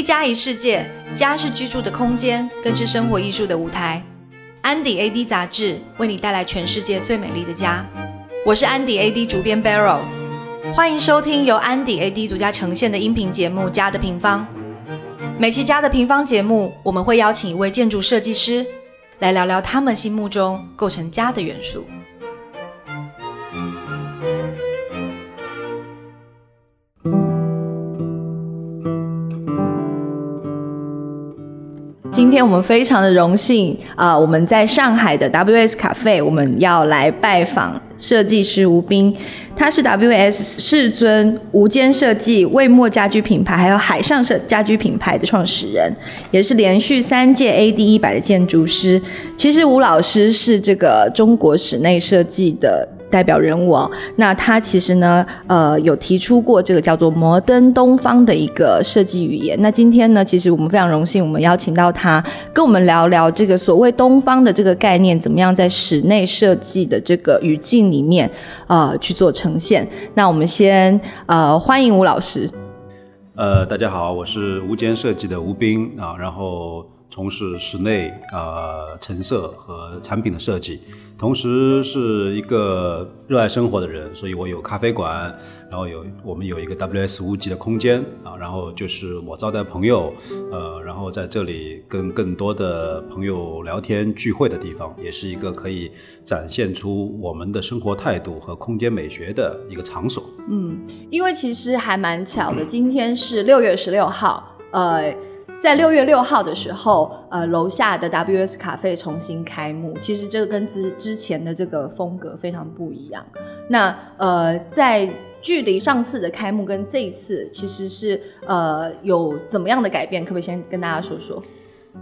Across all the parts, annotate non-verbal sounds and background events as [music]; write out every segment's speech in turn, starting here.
一家一世界，家是居住的空间，更是生活艺术的舞台。安迪 AD 杂志为你带来全世界最美丽的家。我是安迪 AD 主编 Barrow，欢迎收听由安迪 AD 独家呈现的音频节目《家的平方》。每期《家的平方》节目，我们会邀请一位建筑设计师来聊聊他们心目中构成家的元素。今天我们非常的荣幸啊、我们在上海的 WS 咖啡，我们要来拜访设计师吴斌，他是 WS 世尊无间设计、魏墨家居品牌，还有海上设家居品牌的创始人，也是连续三届 AD 一百的建筑师。其实吴老师是这个中国室内设计的。代表人物哦，那他其实呢，呃，有提出过这个叫做摩登东方的一个设计语言。那今天呢，其实我们非常荣幸，我们邀请到他跟我们聊聊这个所谓东方的这个概念，怎么样在室内设计的这个语境里面，呃，去做呈现。那我们先呃欢迎吴老师。呃，大家好，我是无间设计的吴斌啊，然后从事室内呃陈设和产品的设计，同时是一个热爱生活的人，所以我有咖啡馆，然后有我们有一个 WS 五级的空间啊，然后就是我招待朋友，呃，然后在这里跟更多的朋友聊天聚会的地方，也是一个可以展现出我们的生活态度和空间美学的一个场所。嗯，因为其实还蛮巧的，今天是六月十六号，呃，在六月六号的时候，呃，楼下的 WS 咖啡重新开幕。其实这个跟之之前的这个风格非常不一样。那呃，在距离上次的开幕跟这一次，其实是呃有怎么样的改变？可不可以先跟大家说说？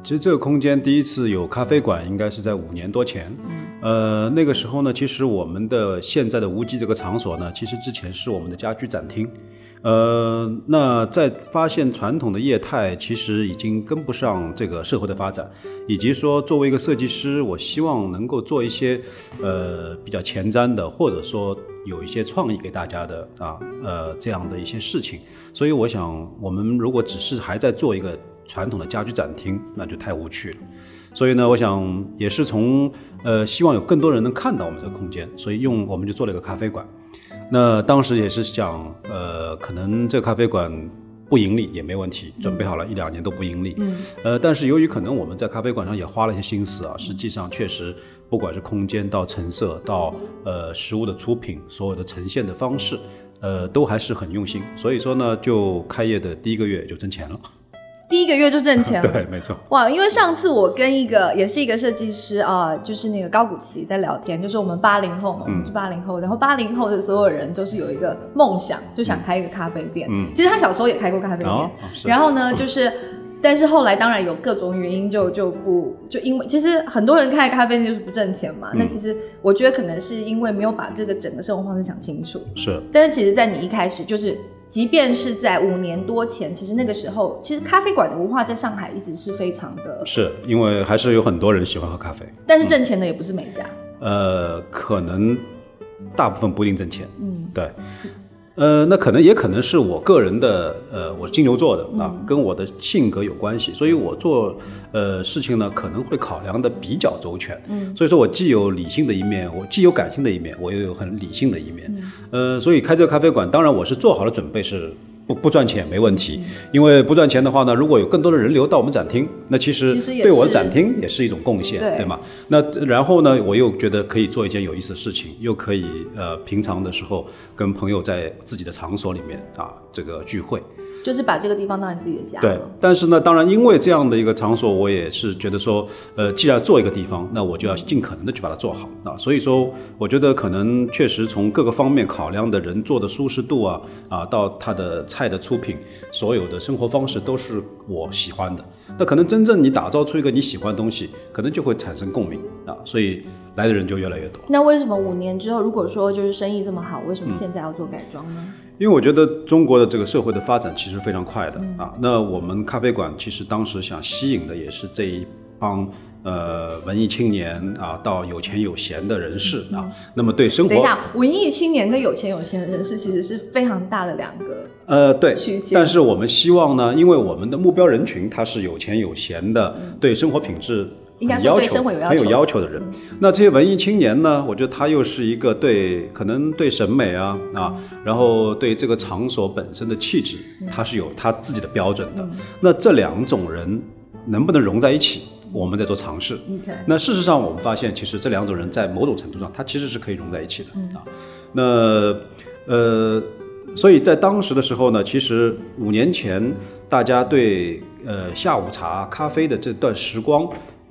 其实这个空间第一次有咖啡馆，应该是在五年多前。呃，那个时候呢，其实我们的现在的无极这个场所呢，其实之前是我们的家居展厅。呃，那在发现传统的业态其实已经跟不上这个社会的发展，以及说作为一个设计师，我希望能够做一些呃比较前瞻的，或者说有一些创意给大家的啊呃这样的一些事情。所以我想，我们如果只是还在做一个传统的家居展厅，那就太无趣了。所以呢，我想也是从呃希望有更多人能看到我们这个空间，所以用我们就做了一个咖啡馆。那当时也是想，呃，可能这个咖啡馆不盈利也没问题，准备好了一两年都不盈利。嗯，呃，但是由于可能我们在咖啡馆上也花了一些心思啊，实际上确实不管是空间到成色到呃食物的出品，所有的呈现的方式，呃，都还是很用心。所以说呢，就开业的第一个月就挣钱了。第一个月就挣钱了。[laughs] 对，没错。哇，因为上次我跟一个也是一个设计师啊、就是那个高古奇在聊天，就是我们八零后嘛，我们是八零后，然后八零后的所有人都是有一个梦想，就想开一个咖啡店。嗯其实他小时候也开过咖啡店，哦然后呢，就是。但是后来当然有各种原因就，就不就因为其实很多人开咖啡店就是不挣钱嘛。嗯那其实我觉得可能是因为没有把这个整个生活方式想清楚。是，但是其实，在你一开始就是，即便是在五年多前，其实那个时候，其实咖啡馆的文化在上海一直是非常的，是因为还是有很多人喜欢喝咖啡，但是挣钱的也不是每家。呃，可能大部分不一定挣钱。嗯，对，呃，那可能也可能是我个人的，呃，我是金牛座的啊，跟我的性格有关系，所以我做呃事情呢，可能会考量的比较周全。嗯，所以说我既有理性的一面，我既有感性的一面，我又有很理性的一面。呃，所以开这个咖啡馆，当然我是做好了准备是。不不赚钱没问题，因为不赚钱的话呢，如果有更多的人流到我们展厅，那其实对我的展厅也是一种贡献，对对吗？那然后呢，我又觉得可以做一件有意思的事情，又可以呃平常的时候跟朋友在自己的场所里面啊这个聚会，就是把这个地方当成自己的家对。。但是呢，当然因为这样的一个场所，我也是觉得说，呃，既然做一个地方，那我就要尽可能的去把它做好啊。所以说，我觉得可能确实从各个方面考量的人做的舒适度啊啊，到他的菜的出品，所有的生活方式都是我喜欢的。那可能真正你打造出一个你喜欢的东西，可能就会产生共鸣啊，所以来的人就越来越多。那为什么五年之后，如果说就是生意这么好，为嗯什么现在要做改装呢？因为我觉得中国的这个社会的发展其实非常快的啊。那我们咖啡馆其实当时想吸引的也是这一帮呃文艺青年啊，到有钱有闲的人士啊，那么对生活，等一下，文艺青年跟有钱有闲的人士其实是非常大的两个呃对区间，但是我们希望呢，因为我们的目标人群他是有钱有闲的，对生活品质。应该很要求说对生活有要很有要求的人。那这些文艺青年呢，我觉得他又是一个对可能对审美啊啊，然后对这个场所本身的气质，他是有他自己的标准的。那这两种人能不能融在一起？我们在做尝试。那事实上，我们发现其实这两种人在某种程度上，他其实是可以融在一起的、嗯啊。那呃，所以在当时的时候呢，其实五年前大家对呃下午茶、咖啡的这段时光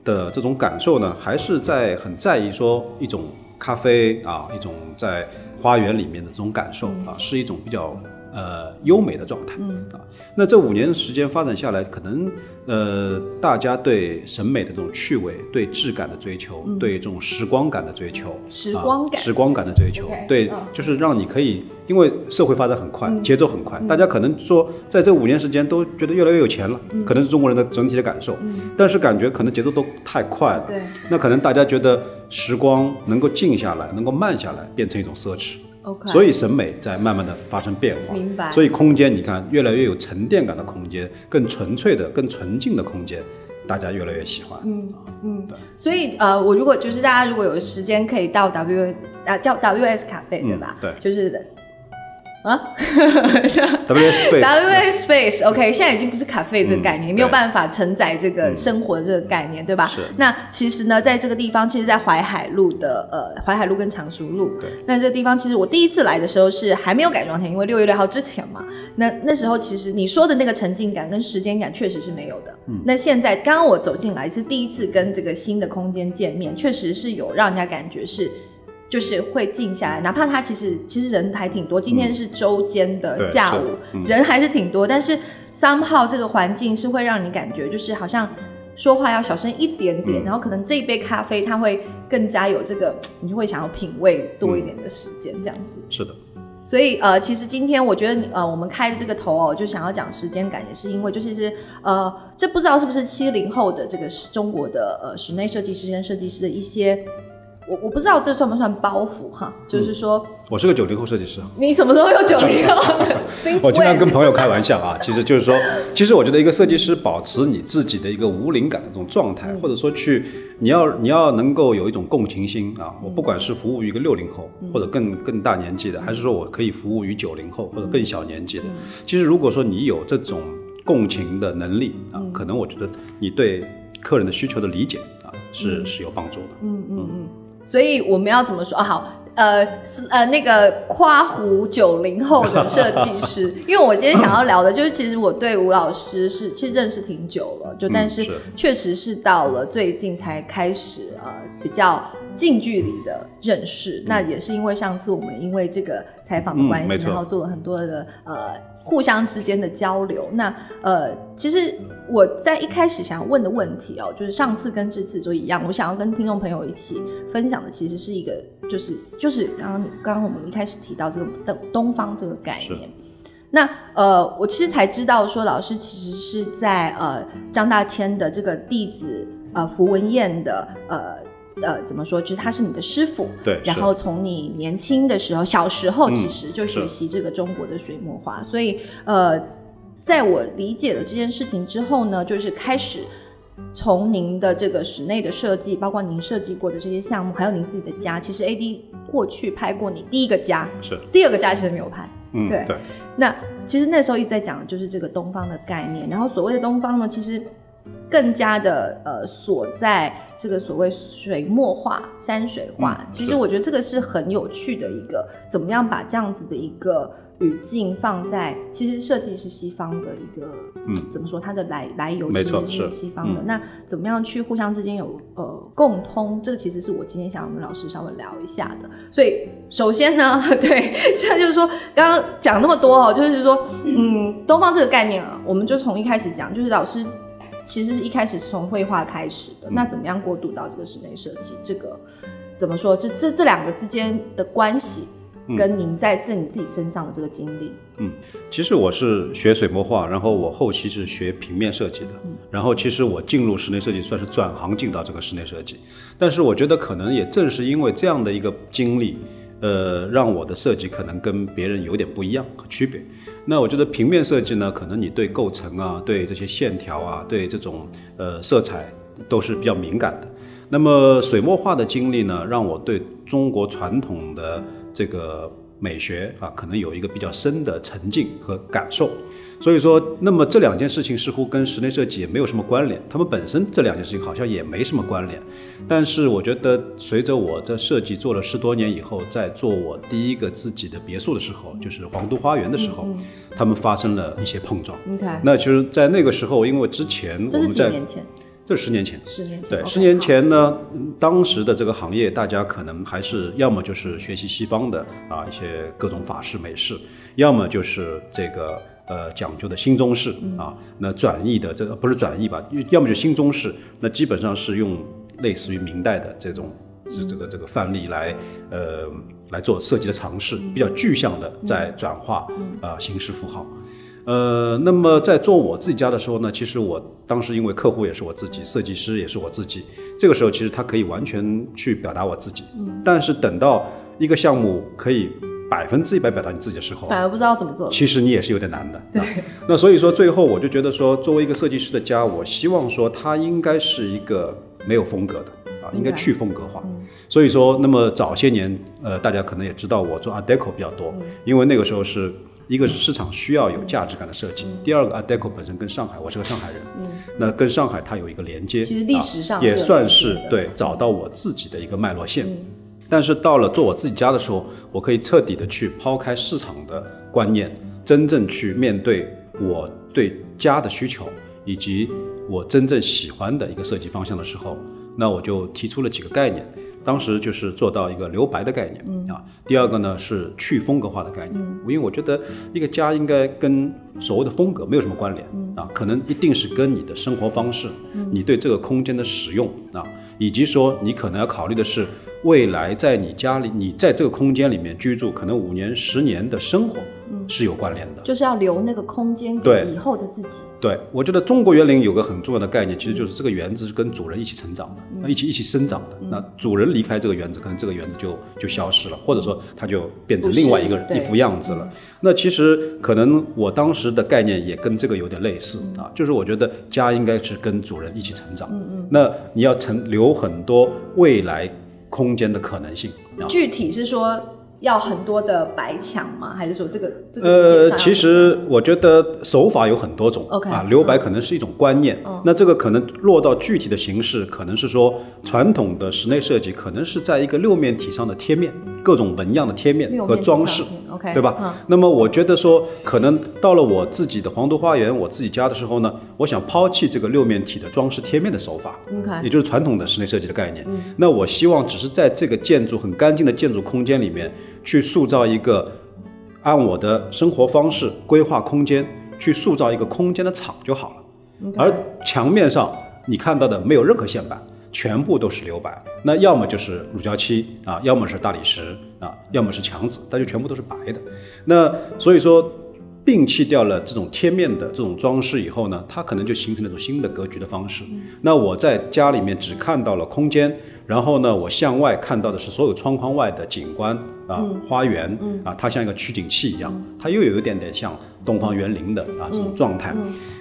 的这种感受呢，还是在很在意说一种咖啡啊，一种在花园里面的这种感受啊，是一种比较呃优美的状态。嗯。啊，那这五年时间发展下来，可能呃，大家对审美的这种趣味、对质感的追求、对这种时光感的追求、嗯时光感。啊、时光感的追求对，嗯。就是让你可以，因为社会发展很快，嗯。节奏很快，大家可能说在这五年时间都觉得越来越有钱了，嗯。可能是中国人的整体的感受，但是感觉可能节奏都太快了，对。那可能大家觉得时光能够静下来，能够慢下来，变成一种奢侈。，OK，所以审美在慢慢的发生变化，明白。所以空间你看越来越有沉淀感的空间，更纯粹的、更纯净的空间，大家越来越喜欢。嗯嗯。对，所以呃，我如果就是大家如果有时间可以到 W 啊叫 WS 咖啡对吧？对。就是啊？[laughs] W Space，W Space OK，现在已经不是咖啡这个概念，嗯没有对办法承载这个嗯。生活的这个概念，对吧？是。那其实呢，在这个地方，其实，在淮海路的呃淮海路跟常熟路，对。那这个地方其实我第一次来的时候是还没有改装前，因为六月六号之前嘛，那那时候其实你说的那个沉浸感跟时间感确实是没有的。嗯。那现在刚刚我走进来是第一次跟这个新的空间见面，确实是有让人家感觉是。就是会静下来，哪怕他其实其实人还挺多。今天是周间的下午，嗯人还是挺多，但是 somehow 这个环境是会让你感觉就是好像说话要小声一点点，嗯然后可能这一杯咖啡它会更加有这个，[tsk] 你就会想要品味多一点的时间这样子。是的，所以呃，其实今天我觉得呃，我们开的这个头哦，就想要讲时间感，也是因为就是是呃，这不知道是不是七零后的这个中国的呃室内设计师跟设计师的一些。我我不知道这算不算包袱哈，就是说、我是个九零后设计师。你什么时候有九零后 [laughs] 我经常跟朋友开玩笑啊，其实就是说，其实我觉得一个设计师保持你自己的一个无灵感的这种状态，嗯。或者说去，你要你要能够有一种共情心啊。嗯我不管是服务于一个六零后或者更更大年纪的，还是说我可以服务于九零后或者更小年纪的，嗯。其实如果说你有这种共情的能力啊，嗯。可能我觉得你对客人的需求的理解啊是是有帮助的。嗯嗯。嗯，所以我们要怎么说啊？好，呃，是呃那个夸胡九零后的设计师，[laughs] 因为我今天想要聊的就是，其实我对吴老师是其实认识挺久了，就嗯但是是确实是到了最近才开始呃比较近距离的认识。那也是因为上次我们因为这个采访的关系，嗯然后做了很多的呃互相之间的交流。那呃，其实我在一开始想要问的问题哦，就是上次跟这次都一样，我想要跟听众朋友一起分享的，其实是一个就是就是刚刚刚刚我们一开始提到这个东东方这个概念。那呃，我其实才知道说，老师其实是在呃张大千的这个弟子呃符文燕的呃呃怎么说，就是他是你的师傅，对，然后从你年轻的时候，小时候嗯其实就学习这个中国的水墨画，所以呃，在我理解了这件事情之后呢，就是开始从您的这个室内的设计，包括您设计过的这些项目，还有您自己的家，其实 AD 过去拍过你第一个家，是，第二个家其实没有拍。嗯，对对，那其实那时候一直在讲的就是这个东方的概念，然后所谓的东方呢，其实更加的呃锁在这个所谓水墨画、山水画。嗯其实我觉得这个是很有趣的一个，怎么样把这样子的一个语境放在，其实设计是西方的一个，嗯怎么说它的来来由其实是是西方的。嗯那怎么样去互相之间有呃共通？这个其实是我今天想要跟老师稍微聊一下的。所以首先呢，[laughs] 对，这就是说刚刚讲那么多哦，就是说，嗯，东方这个概念啊，我们就从一开始讲，就是老师其实是一开始是从绘画开始的，嗯那怎么样过渡到这个室内设计？这个怎么说？这这这两个之间的关系，跟您在自你自己身上的这个经历。嗯，其实我是学水墨画，然后我后期是学平面设计的，然后其实我进入室内设计算是转行进到这个室内设计，但是我觉得可能也正是因为这样的一个经历，呃，让我的设计可能跟别人有点不一样和区别。那我觉得平面设计呢，可能你对构成啊，对这些线条啊，对这种呃色彩都是比较敏感的。那么水墨画的经历呢，让我对中国传统的这个美学啊，可能有一个比较深的沉浸和感受。所以说，那么这两件事情似乎跟室内设计也没有什么关联，他们本身这两件事情好像也没什么关联。但是我觉得，随着我在设计做了十多年以后，在做我第一个自己的别墅的时候，就是皇都花园的时候，他们发生了一些碰撞。那其实，在那个时候，因为之前我们在。这是十年前，十年前对，十年前呢，当时的这个行业，大家可能还是要么就是学习西方的啊一些各种法式美式，要么就是这个呃讲究的新中式啊，那转译的这个不是转译吧，要么就新中式，那基本上是用类似于明代的这种这个这个范例来呃来做设计的尝试，比较具象的在转化啊形式符号。呃，那么在做我自己家的时候呢，其实我当时因为客户也是我自己，设计师也是我自己，这个时候其实他可以完全去表达我自己。嗯。但是等到一个项目可以百分之一百表达你自己的时候，反而不知道怎么做。其实你也是有点难的。对。那所以说最后我就觉得说，作为一个设计师的家，我希望说他应该是一个没有风格的啊，应该去风格化。所以说，那么早些年，呃，大家可能也知道我做 Art Deco 比较多，因为那个时候是。一个是市场需要有价值感的设计，第二个 Art Deco 本身跟上海，我是个上海人，嗯，那跟上海它有一个连接，其实历史上也算是对找到我自己的一个脉络线。但是到了做我自己家的时候，我可以彻底的去抛开市场的观念，真正去面对我对家的需求以及我真正喜欢的一个设计方向的时候，那我就提出了几个概念。当时就是做到一个留白的概念啊，第二个呢是去风格化的概念，因为我觉得一个家应该跟所谓的风格没有什么关联啊，可能一定是跟你的生活方式，你对这个空间的使用啊，以及说你可能要考虑的是未来在你家里，你在这个空间里面居住，可能五年、十年的生活。是有关联的，就是要留那个空间给以后的自己。对，我觉得中国园林有个很重要的概念，其实就是这个园子是跟主人一起成长的，一起一起生长的。那主人离开这个园子，可能这个园子就就消失了，或者说它就变成另外一个一副样子了。那其实可能我当时的概念也跟这个有点类似啊，就是我觉得家应该是跟主人一起成长。嗯嗯。那你要成留很多未来空间的可能性。具体是说。要很多的白墙吗？还是说这个这个？呃，其实我觉得手法有很多种。OK 啊，留白可能是一种观念。那这个可能落到具体的形式，可能是说传统的室内设计，可能是在一个六面体上的贴面，各种纹样的贴面和装饰。OK，对吧？那么我觉得说，可能到了我自己的皇都花园，我自己家的时候呢，我想抛弃这个六面体的装饰贴面的手法。OK，也就是传统的室内设计的概念。那我希望只是在这个建筑很干净的建筑空间里面。去塑造一个按我的生活方式规划空间，去塑造一个空间的场就好了。而墙面上你看到的没有任何线板，全部都是留白。那要么就是乳胶漆啊，要么是大理石啊，要么是墙纸，但就全部都是白的。那所以说，摒弃掉了这种贴面的这种装饰以后呢，它可能就形成了一种新的格局的方式。那我在家里面只看到了空间。然后呢，我向外看到的是所有窗框外的景观啊，花园啊，它像一个取景器一样，它又有一点点像东方园林的啊这种状态。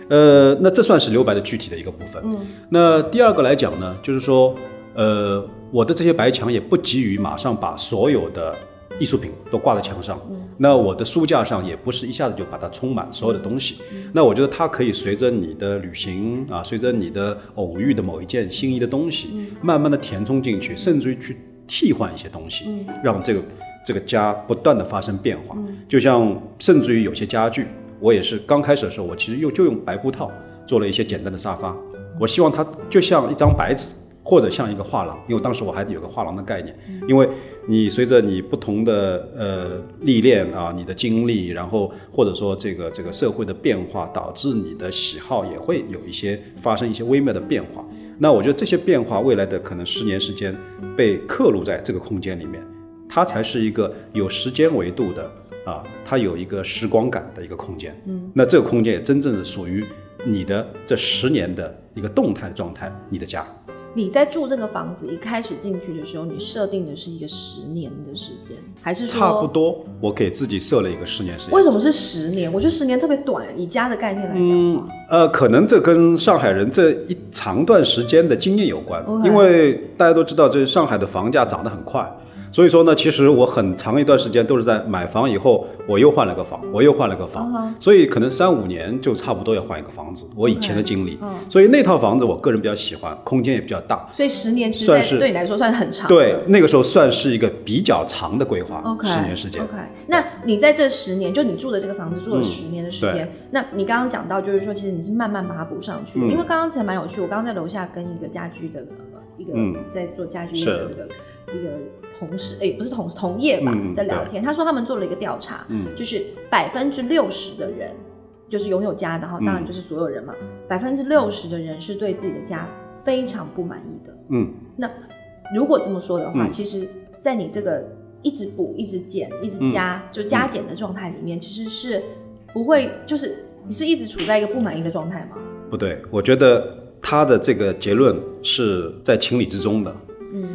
呃，那这算是留白的具体的一个部分。那第二个来讲呢，就是说，呃，我的这些白墙也不急于马上把所有的。艺术品都挂在墙上，那我的书架上也不是一下子就把它充满所有的东西。那我觉得它可以随着你的旅行啊，随着你的偶遇的某一件心仪的东西，慢慢的填充进去，甚至于去替换一些东西，让这个这个家不断的发生变化。就像甚至于有些家具，我也是刚开始的时候，我其实又就用白布套做了一些简单的沙发，我希望它就像一张白纸。或者像一个画廊，因为当时我还有个画廊的概念，因为你随着你不同的呃历练啊，你的经历，然后或者说这个这个社会的变化，导致你的喜好也会有一些发生一些微妙的变化。那我觉得这些变化未来的可能十年时间被刻录在这个空间里面，它才是一个有时间维度的啊，它有一个时光感的一个空间。嗯，那这个空间也真正的属于你的这十年的一个动态的状态，你的家。你在住这个房子一开始进去的时候，你设定的是一个十年的时间，还是说差不多？我给自己设了一个十年时间。为什么是十年？我觉得十年特别短，以家的概念来讲。嗯，呃，可能这跟上海人这一长段时间的经验有关，因为大家都知道，这上海的房价涨得很快。所以说呢，其实我很长一段时间都是在买房以后，我又换了个房，我又换了个房，所以可能三五年就差不多要换一个房子。我以前的经历，所以那套房子我个人比较喜欢，空间也比较大。所以十年其实对你来说算是很长。对，那个时候算是一个比较长的规划。OK，十年时间。OK，那你在这十年，就你住的这个房子住了十年的时间，那你刚刚讲到就是说，其实你是慢慢把它补上去。因为刚刚才蛮有趣，我刚刚在楼下跟一个家居的一个在做家居的这个一个。同事哎，不是同同业吧，在聊天。他说他们做了一个调查，嗯，就是百分之六十的人，就是拥有家的哈，当然就是所有人嘛。百分之六十的人是对自己的家非常不满意的。嗯，那如果这么说的话，其实，在你这个一直补、一直减、一直加，就加减的状态里面，其实是不会，就是你是一直处在一个不满意的状态吗？不对，我觉得他的这个结论是在情理之中的。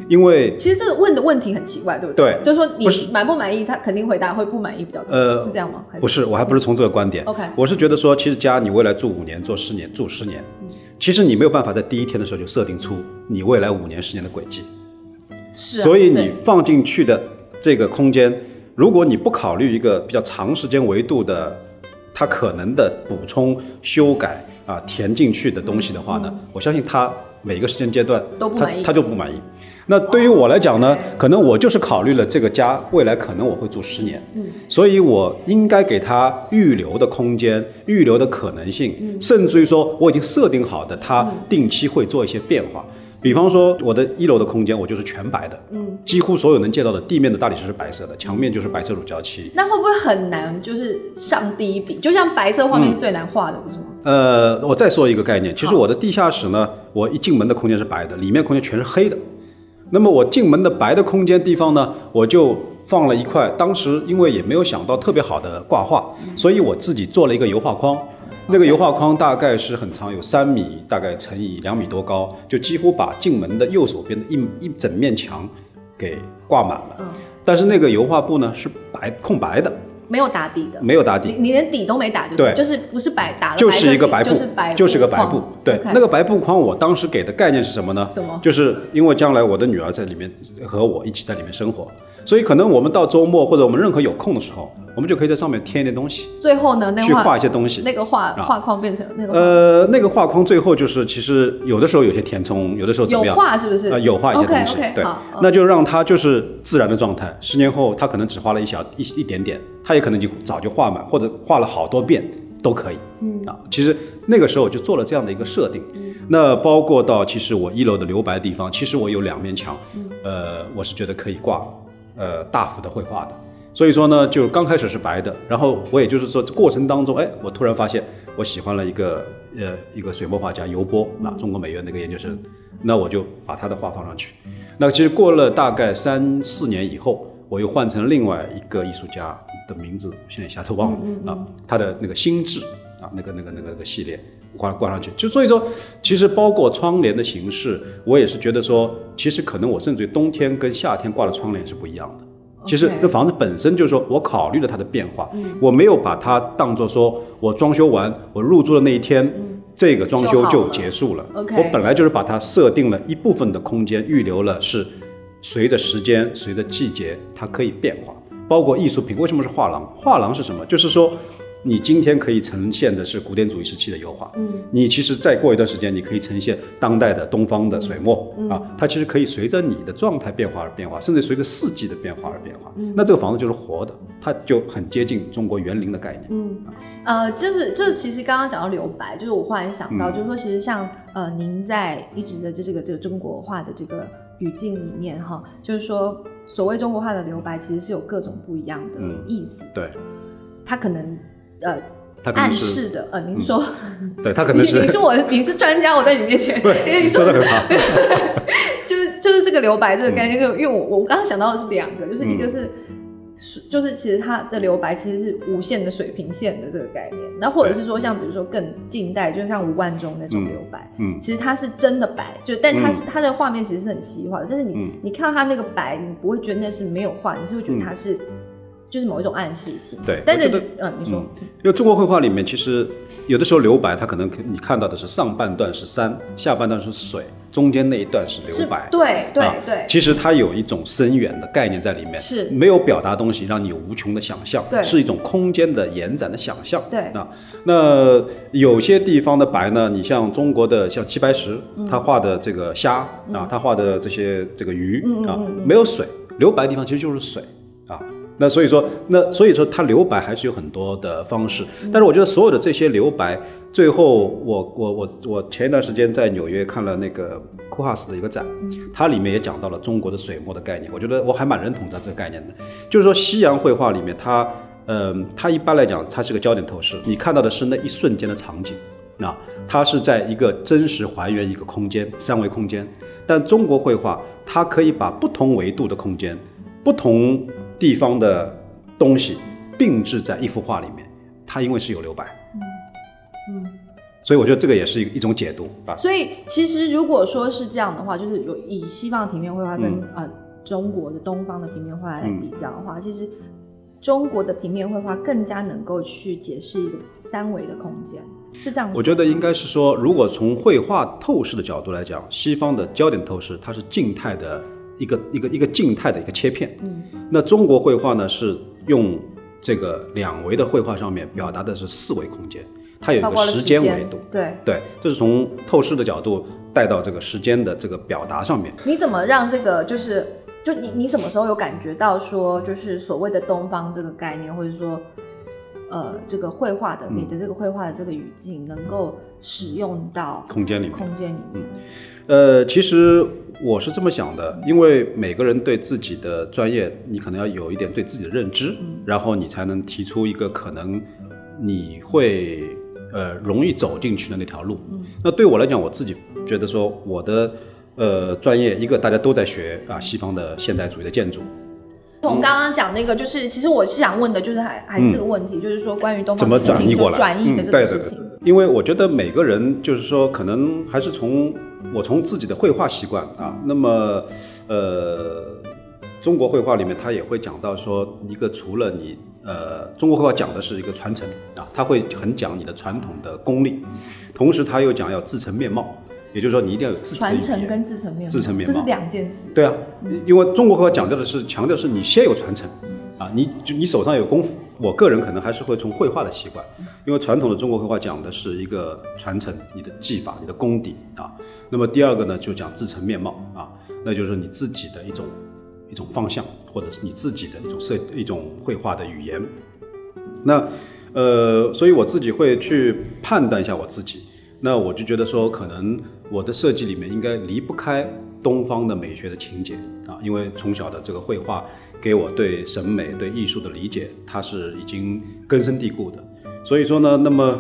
因为其实这个问的问题很奇怪，对不对？对，就是说你满不满意，他肯定回答会不满意比较多。呃，是这样吗？不是，我还不是从这个观点。OK，我是觉得说，其实家你未来住五年、做十年、住十年，其实你没有办法在第一天的时候就设定出你未来五年、十年的轨迹。是。所以你放进去的这个空间，如果你不考虑一个比较长时间维度的，它可能的补充、修改啊填进去的东西的话呢，我相信它每个时间阶段都不满意，他就不满意。那对于我来讲呢，可能我就是考虑了这个家未来可能我会住十年，嗯，所以我应该给他预留的空间、预留的可能性，甚至于说我已经设定好的，他定期会做一些变化。比方说，我的一楼的空间我就是全白的，嗯，几乎所有能见到的地面的大理石是白色的，墙面就是白色乳胶漆。那会不会很难，就是上第一笔？就像白色画面是最难画的，不是吗？呃，我再说一个概念，其实我的地下室呢，我一进门的空间是白的，里面空间全是黑的。那么我进门的白的空间地方呢，我就放了一块。当时因为也没有想到特别好的挂画，所以我自己做了一个油画框。那个油画框大概是很长，有三米，大概乘以两米多高，就几乎把进门的右手边的一一整面墙给挂满了。但是那个油画布呢是白空白的。没有打底的，没有打底，你连底都没打，对，对就是不是白打了，就是一个白布，就是白，就是个白布。对，那个白布框，我当时给的概念是什么呢？什么？就是因为将来我的女儿在里面和我一起在里面生活，所以可能我们到周末或者我们任何有空的时候，我们就可以在上面添一点东西。最后呢，那去画一些东西，那个画画框变成那个呃，那个画框最后就是其实有的时候有些填充，有的时候怎么样？有画是不是？啊，有画一些东西，对，那就让它就是自然的状态。十年后，他可能只画了一小一一点点。他也可能就早就画满，或者画了好多遍都可以。嗯啊，其实那个时候就做了这样的一个设定。嗯，那包括到其实我一楼的留白地方，其实我有两面墙，呃，我是觉得可以挂呃大幅的绘画的。所以说呢，就刚开始是白的，然后我也就是说过程当中，哎，我突然发现我喜欢了一个呃一个水墨画家尤波啊，中国美院那个研究生，那我就把他的画放上去。那其实过了大概三四年以后。我又换成另外一个艺术家的名字，现在一下子忘了啊。他的那个心智啊，那个那个那个那个系列挂挂上去，就所以说，其实包括窗帘的形式，我也是觉得说，其实可能我甚至于冬天跟夏天挂的窗帘是不一样的。其实这房子本身就是说我考虑了它的变化，我没有把它当做说我装修完我入住的那一天，这个装修就结束了。我本来就是把它设定了一部分的空间，预留了是。随着时间，随着季节，它可以变化。包括艺术品，为什么是画廊？画廊是什么？就是说，你今天可以呈现的是古典主义时期的油画，嗯，你其实再过一段时间，你可以呈现当代的东方的水墨，啊，它其实可以随着你的状态变化而变化，甚至随着四季的变化而变化。那这个房子就是活的，它就很接近中国园林的概念。嗯，呃，就是就是，其实刚刚讲到留白，就是我忽然想到，就是说，其实像呃，您在一直的这这个这个中国画的这个。语境里面哈，就是说，所谓中国话的留白，其实是有各种不一样的意思。对，他可能呃暗示的呃，您说，对他可能是你是我你是专家，我在你面前，对，你说的很好，[laughs] 就是就是这个留白这个概念，就因为我我刚刚想到的是两个，就是一个是。就是其实它的留白其实是无限的水平线的这个概念，那或者是说像比如说更近代，就像吴冠中那种留白，嗯，其实它是真的白，就但它是它的画面其实是很西化的，但是你你看到它那个白，你不会觉得那是没有画，你是会觉得它是就是某一种暗示性。对，但是嗯，你说，因为中国绘画里面其实有的时候留白，它可能你看到的是上半段是山，下半段是水。中间那一段是留白，对对对，其实它有一种深远的概念在里面，是。没有表达东西，让你有无穷的想象，对，是一种空间的延展的想象，对。啊。那有些地方的白呢，你像中国的像齐白石，他画的这个虾啊，他画的这些这个鱼啊，没有水，留白的地方其实就是水啊。那所以说，那所以说它留白还是有很多的方式，但是我觉得所有的这些留白。最后，我我我我前一段时间在纽约看了那个库哈斯的一个展，它里面也讲到了中国的水墨的概念。我觉得我还蛮认同它这个概念的，就是说西洋绘画里面，它嗯，它一般来讲它是个焦点透视，你看到的是那一瞬间的场景，那，它是在一个真实还原一个空间三维空间。但中国绘画它可以把不同维度的空间、不同地方的东西并置在一幅画里面，它因为是有留白。嗯嗯，所以我觉得这个也是一一种解读啊。所以其实如果说是这样的话，就是有以西方的平面绘画跟呃中国的东方的平面绘画来比较的话，其实中国的平面绘画更加能够去解释一个三维的空间，是这样。我觉得应该是说，如果从绘画透视的角度来讲，西方的焦点透视它是静态的一个一个一个静态的一个切片，嗯，那中国绘画呢是用这个两维的绘画上面表达的是四维空间。它有一个时间维度，对对，这是从透视的角度带到这个时间的这个表达上面。你怎么让这个就是，就你你什么时候有感觉到说，就是所谓的东方这个概念，或者说，呃，这个绘画的你的这个绘画的这个语境，能够使用到空间里面？空间里面，呃，其实我是这么想的，因为每个人对自己的专业，你可能要有一点对自己的认知，然后你才能提出一个可能你会。呃，容易走进去的那条路。嗯，那对我来讲，我自己觉得说，我的呃专业，一个大家都在学啊，西方的现代主义的建筑。从刚刚讲那个，就是其实我是想问的，就是还还是个问题，就是说关于东方怎么转移过来转移的这个事情。因为我觉得每个人就是说，可能还是从我从自己的绘画习惯啊，那么呃，中国绘画里面他也会讲到说，一个除了你。呃，中国绘画讲的是一个传承啊，他会很讲你的传统的功力，同时他又讲要自成面貌，也就是说你一定要有自传承跟自成面貌，自成面貌这是两件事。对啊，因为中国绘画讲究的是强调是你先有传承啊，你就你手上有功夫。我个人可能还是会从绘画的习惯，因为传统的中国绘画讲的是一个传承你的技法、你的功底啊。那么第二个呢，就讲自成面貌啊，那就是你自己的一种。一种方向，或者是你自己的一种设一种绘画的语言。那呃，所以我自己会去判断一下我自己。那我就觉得说，可能我的设计里面应该离不开东方的美学的情节啊，因为从小的这个绘画给我对审美、对艺术的理解，它是已经根深蒂固的。所以说呢，那么。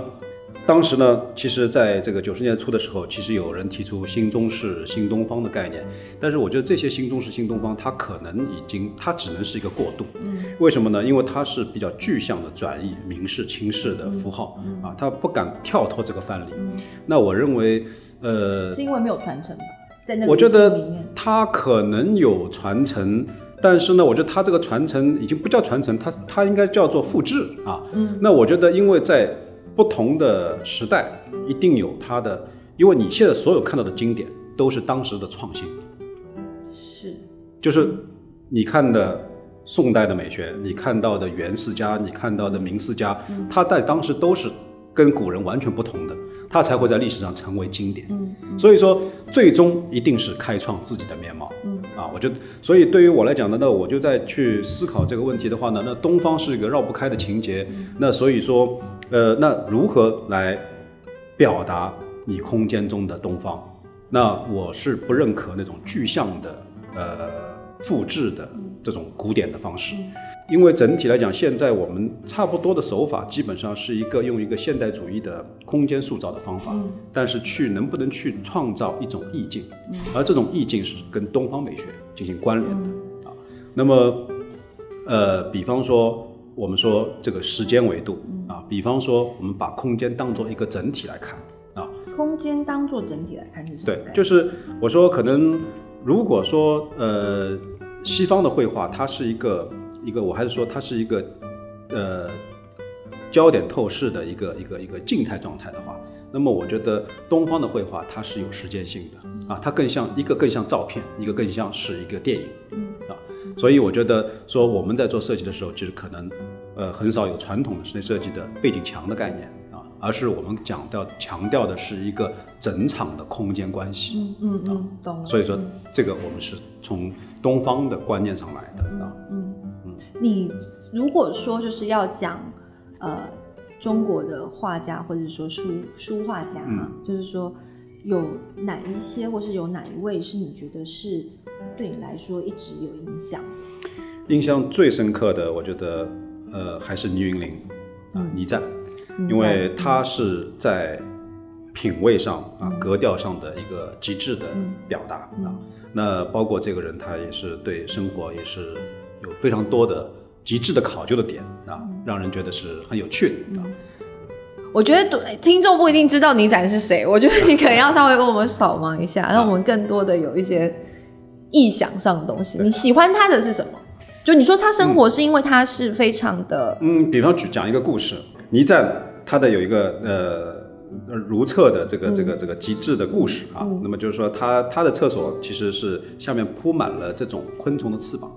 当时呢，其实在这个九十年代初的时候，其实有人提出新中式、新东方的概念，但是我觉得这些新中式、新东方，它可能已经，它只能是一个过渡。嗯，为什么呢？因为它是比较具象的转移明式、清式的符号啊，它不敢跳脱这个范例。那我认为，呃，是因为没有传承吧？在那个我觉得它可能有传承，但是呢，我觉得它这个传承已经不叫传承，它它应该叫做复制啊。嗯，那我觉得，因为在不同的时代一定有它的，因为你现在所有看到的经典都是当时的创新，是，就是你看的宋代的美学，你看到的元四家，你看到的明四家，它在当时都是跟古人完全不同的，它才会在历史上成为经典。嗯，所以说最终一定是开创自己的面貌。嗯，啊，我觉得，所以对于我来讲呢，那我就在去思考这个问题的话呢，那东方是一个绕不开的情节，那所以说。呃，那如何来表达你空间中的东方？那我是不认可那种具象的、呃复制的这种古典的方式。因为整体来讲，现在我们差不多的手法基本上是一个用一个现代主义的空间塑造的方法，但是去能不能去创造一种意境，而这种意境是跟东方美学进行关联的啊。那么，呃，比方说我们说这个时间维度啊，比方说我们把空间当做一个整体来看啊，空间当做整体来看是什么？对，就是我说可能如果说呃，西方的绘画它是一个。一个，我还是说它是一个，呃，焦点透视的一个一个一个静态状态的话，那么我觉得东方的绘画它是有时间性的啊，它更像一个更像照片，一个更像是一个电影，啊，所以我觉得说我们在做设计的时候，其实可能呃很少有传统的室内设计的背景墙的概念啊，而是我们讲到强调的是一个整场的空间关系，嗯嗯嗯，懂了。所以说这个我们是从东方的观念上来的啊，嗯。你如果说就是要讲，呃，中国的画家或者说书书画家啊，就是说有哪一些或是有哪一位是你觉得是对你来说一直有影响？印象最深刻的，我觉得呃还是倪云林啊，倪瓒，因为他是在品味上啊格调上的一个极致的表达啊。那包括这个人，他也是对生活也是。有非常多的极致的考究的点啊，让人觉得是很有趣的。我觉得听众不一定知道倪展是谁，[laughs] 我觉得你可能要稍微为我们扫盲一下，让我们更多的有一些意想上的东西。你喜欢他的是什么？就你说他生活是因为他是非常的……嗯，比方举讲一个故事，倪瓒他的有一个呃如厕的这个这个这个极致的故事啊。那么就是说他他的厕所其实是下面铺满了这种昆虫的翅膀。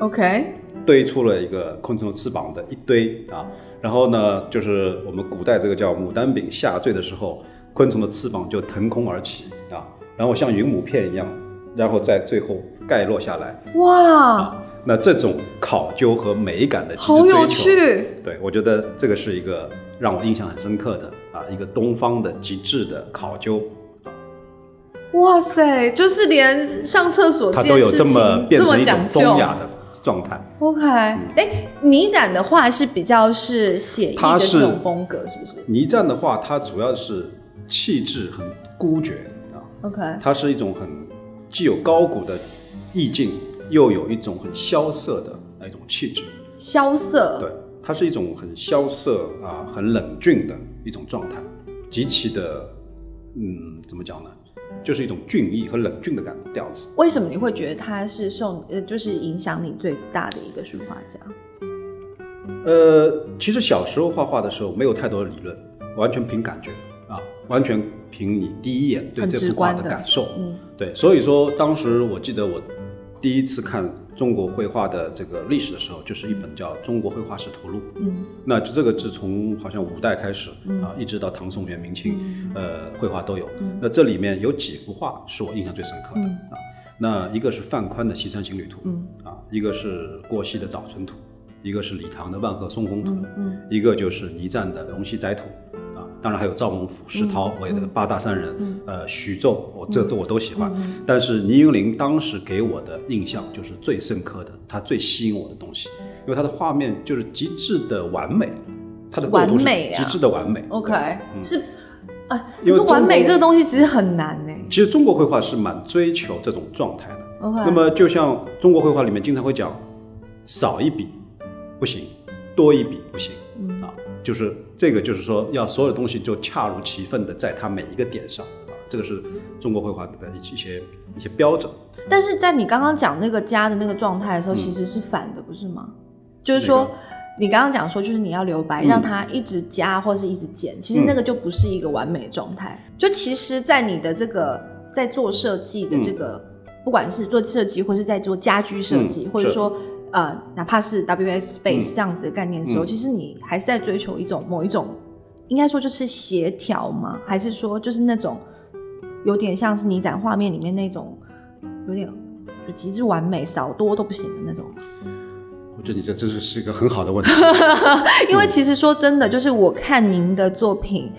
OK，堆出了一个昆虫翅膀的一堆啊，然后呢，就是我们古代这个叫牡丹饼下坠的时候，昆虫的翅膀就腾空而起啊，然后像云母片一样，然后在最后盖落下来。哇，那这种考究和美感的好有趣，对我觉得这个是一个让我印象很深刻的啊，一个东方的极致的考究。哇塞，就是连上厕所它都有这么变成一种风雅的。状态，OK，哎，倪展的画是比较是写意的这种风格，是不是？倪展的话，它主要是气质很孤绝啊，OK，它是一种很既有高古的意境，又有一种很萧瑟的那种气质。萧瑟，对，它是一种很萧瑟啊，很冷峻的一种状态，极其的，嗯，怎么讲呢？就是一种俊逸和冷峻的感调子。为什么你会觉得他是受呃，就是影响你最大的一个书画家？呃，其实小时候画画的时候没有太多的理论，完全凭感觉啊，完全凭你第一眼对这幅画的感受。嗯，对，所以说当时我记得我第一次看。中国绘画的这个历史的时候，就是一本叫《中国绘画史图录》。嗯，那这个是从好像五代开始啊，一直到唐宋元明清，呃，绘画都有。那这里面有几幅画是我印象最深刻的啊。那一个是范宽的《西山行旅图》，啊，一个是郭熙的《早春图》，一个是李唐的《万壑松风图》，一个就是倪瓒的《龙溪斋图》。当然还有赵孟俯、石涛，我的八大山人，呃，徐州，我这都我都喜欢。但是倪云林当时给我的印象就是最深刻的，他最吸引我的东西，因为他的画面就是极致的完美，他的完美极致的完美。OK，是啊，可是完美这个东西其实很难呢。其实中国绘画是蛮追求这种状态的。OK，那么就像中国绘画里面经常会讲，少一笔不行，多一笔不行。啊。就是这个，就是说要所有东西就恰如其分的在它每一个点上啊，这个是中国绘画的一些一些标准。但是在你刚刚讲那个加的那个状态的时候，其实是反的，不是吗？就是说你刚刚讲说，就是你要留白，让它一直加或是一直减，其实那个就不是一个完美状态。就其实，在你的这个在做设计的这个，不管是做设计或是在做家居设计，或者说。呃，哪怕是 W S Space 这样子的概念的时候，其实你还是在追求一种某一种，应该说就是协调吗？还是说就是那种有点像是你在画面里面那种有点就极致完美，少多都不行的那种？我觉得你这真是是一个很好的问题，[laughs] 因为其实说真的，就是我看您的作品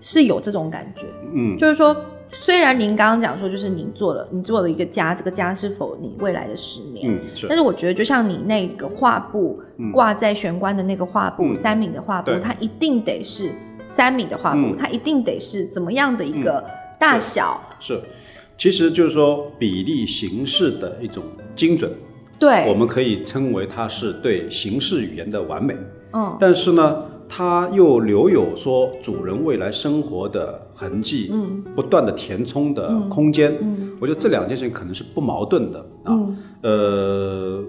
是有这种感觉，嗯，就是说虽然您刚刚讲说，就是您做了，你做了一个家，这个家是否你未来的十年？嗯，是但。是我觉得，就像你那个画布嗯挂在玄关的那个画布，嗯三米的画布，它一定得是三米的画布，嗯它一定得是怎么样的一个大小？是，其实就是说比例形式的一种精准，对，我们可以称为它是对形式语言的完美。嗯但是呢，它又留有说主人未来生活的痕迹，嗯不断的填充的空间。嗯我觉得这两件事情可能是不矛盾的啊。嗯呃，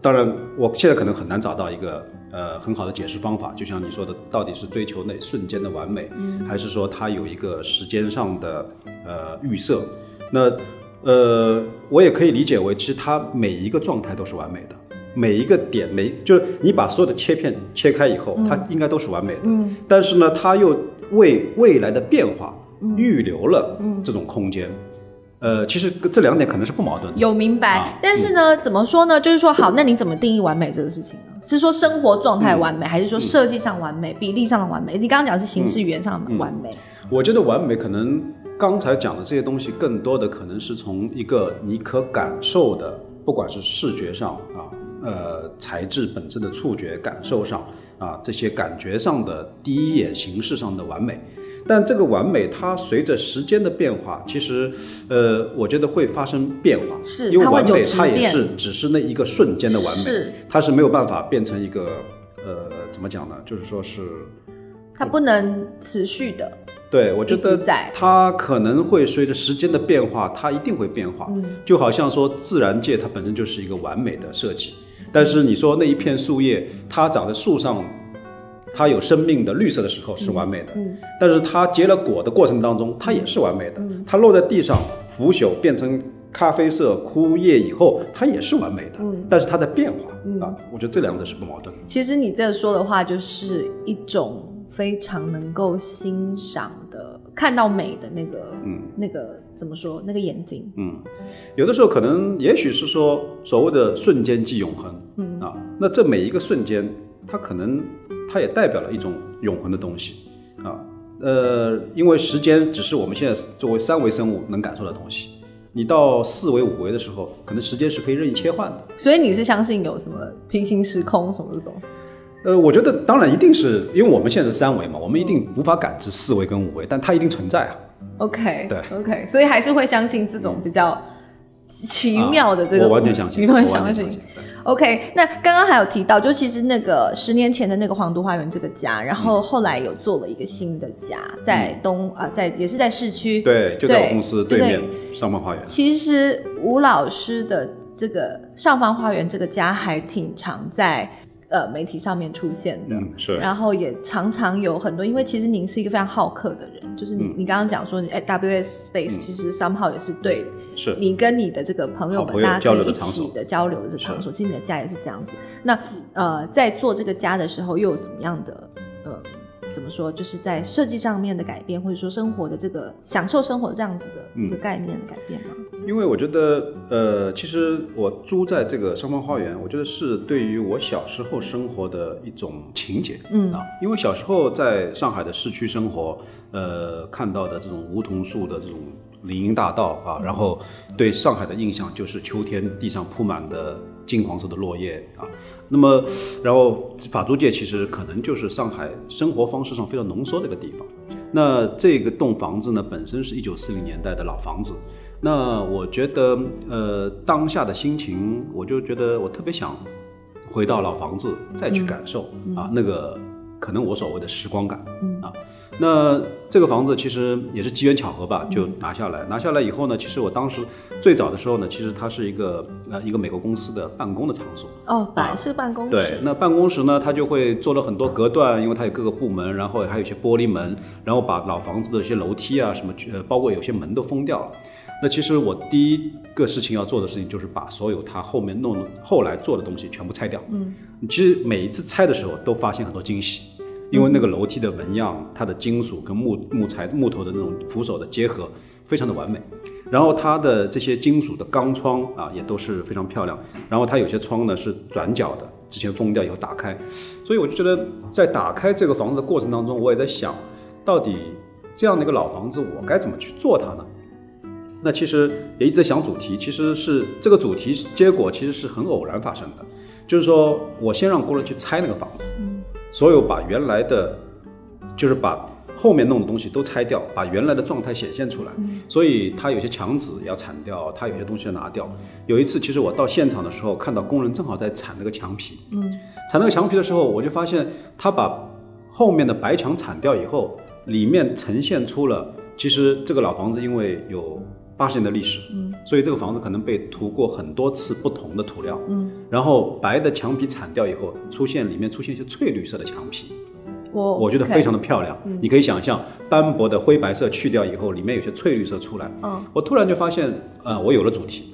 当然，我现在可能很难找到一个呃很好的解释方法。就像你说的，到底是追求那瞬间的完美，嗯还是说它有一个时间上的呃预设？那呃，我也可以理解为，其实它每一个状态都是完美的，每一个点，每就是你把所有的切片切开以后，它应该都是完美的。嗯但是呢，它又为未来的变化嗯预留了这种空间。呃，其实这两点可能是不矛盾的。有明白，啊但是呢，怎么说呢？就是说，好，那你怎么定义完美这个事情呢？是说生活状态完美，还是说设计上完美、比例上的完美？你刚刚讲的是形式语言上的完美，我觉得完美可能刚才讲的这些东西，更多的可能是从一个你可感受的，不管是视觉上啊，呃，材质本身的触觉感受上啊，这些感觉上的第一眼形式上的完美。但这个完美，它随着时间的变化，其实，呃，我觉得会发生变化，因为是它会完美它也是只是那一个瞬间的完美是，它是没有办法变成一个，呃，怎么讲呢？就是说是它不能持续的。对，我觉得它可能会随着时间的变化，它一定会变化。嗯就好像说自然界它本身就是一个完美的设计，但是你说那一片树叶它长在树上，它有生命的绿色的时候是完美的，嗯但是它结了果的过程当中，它也是完美的。嗯。它落在地上腐朽变成咖啡色枯叶以后，它也是完美的。嗯。但是它在变化、嗯。啊，我觉得这两者是不矛盾的。其实你这说的话，就是一种非常能够欣赏的、看到美的那个，嗯。那个怎么说？那个眼睛，嗯，有的时候可能也许是说所谓的瞬间即永恒，嗯啊，那这每一个瞬间，它可能它也代表了一种永恒的东西啊，呃，因为时间只是我们现在作为三维生物能感受的东西，你到四维、五维的时候，可能时间是可以任意切换的。所以你是相信有什么平行时空什么这种？呃，我觉得当然一定是因为我们现在是三维嘛，我们一定无法感知四维跟五维，但它一定存在啊。OK，对，OK，所以还是会相信这种比较奇妙的这个，啊我完全相信，你会相信全相。信。OK，那刚刚还有提到，就其实那个十年前的那个皇都花园这个家，然后后来有做了一个新的家，在东啊、在也是在市区。嗯对，就在我公司对面上方花园。其实吴老师的这个上方花园这个家还挺常在呃媒体上面出现的。嗯，是。然后也常常有很多，因为其实您是一个非常好客的人，就是你、嗯你刚刚讲说你，哎，WS Space 其实 somehow 也是对是你跟你的这个朋友们，大家可以一起的交流的这场所，其实你的家也是这样子。那呃，在做这个家的时候，又有什么样的呃，怎么说，就是在设计上面的改变，或者说生活的这个享受生活这样子的一个概念的改变吗？因为我觉得，呃，其实我租在这个上方花园，我觉得是对于我小时候生活的一种情节，嗯啊，因为小时候在上海的市区生活，呃，看到的这种梧桐树的这种林荫大道啊，然后对上海的印象就是秋天地上铺满的金黄色的落叶啊，那么，然后法租界其实可能就是上海生活方式上非常浓缩的一个地方。那这个栋房子呢，本身是一九四零年代的老房子。那我觉得，呃，当下的心情，我就觉得我特别想回到老房子，再去感受、啊，那个可能我所谓的时光感、嗯啊。那这个房子其实也是机缘巧合吧，就拿下来。拿下来以后呢，其实我当时最早的时候呢，其实它是一个呃一个美国公司的办公的场所。哦，本来是办公室，对，那办公室呢，它就会做了很多隔断，因为它有各个部门，然后还有一些玻璃门，然后把老房子的一些楼梯啊什么，呃，包括有些门都封掉了。那其实我第一个事情要做的事情就是把所有它后面弄后来做的东西全部拆掉。嗯，其实每一次拆的时候都发现很多惊喜，因为那个楼梯的纹样，它的金属跟木木材木头的那种扶手的结合非常的完美。然后它的这些金属的钢窗啊，也都是非常漂亮。然后它有些窗呢是转角的，之前封掉以后打开，所以我就觉得在打开这个房子的过程当中，我也在想，到底这样的一个老房子，我该怎么去做它呢？那其实也一直在想主题，其实是这个主题结果其实是很偶然发生的，就是说我先让工人去拆那个房子，嗯所有把原来的，就是把后面弄的东西都拆掉，把原来的状态显现出来。嗯所以它有些墙纸要铲掉，它有些东西要拿掉。有一次，其实我到现场的时候，看到工人正好在铲那个墙皮，嗯铲那个墙皮的时候，我就发现他把后面的白墙铲掉以后，里面呈现出了，其实这个老房子因为有八十年的历史，嗯所以这个房子可能被涂过很多次不同的涂料，嗯，然后白的墙皮铲掉以后，出现里面出现一些翠绿色的墙皮，我我觉得非常的漂亮。你可以想象斑驳的灰白色去掉以后，里面有些翠绿色出来，嗯我突然就发现，呃，我有了主题。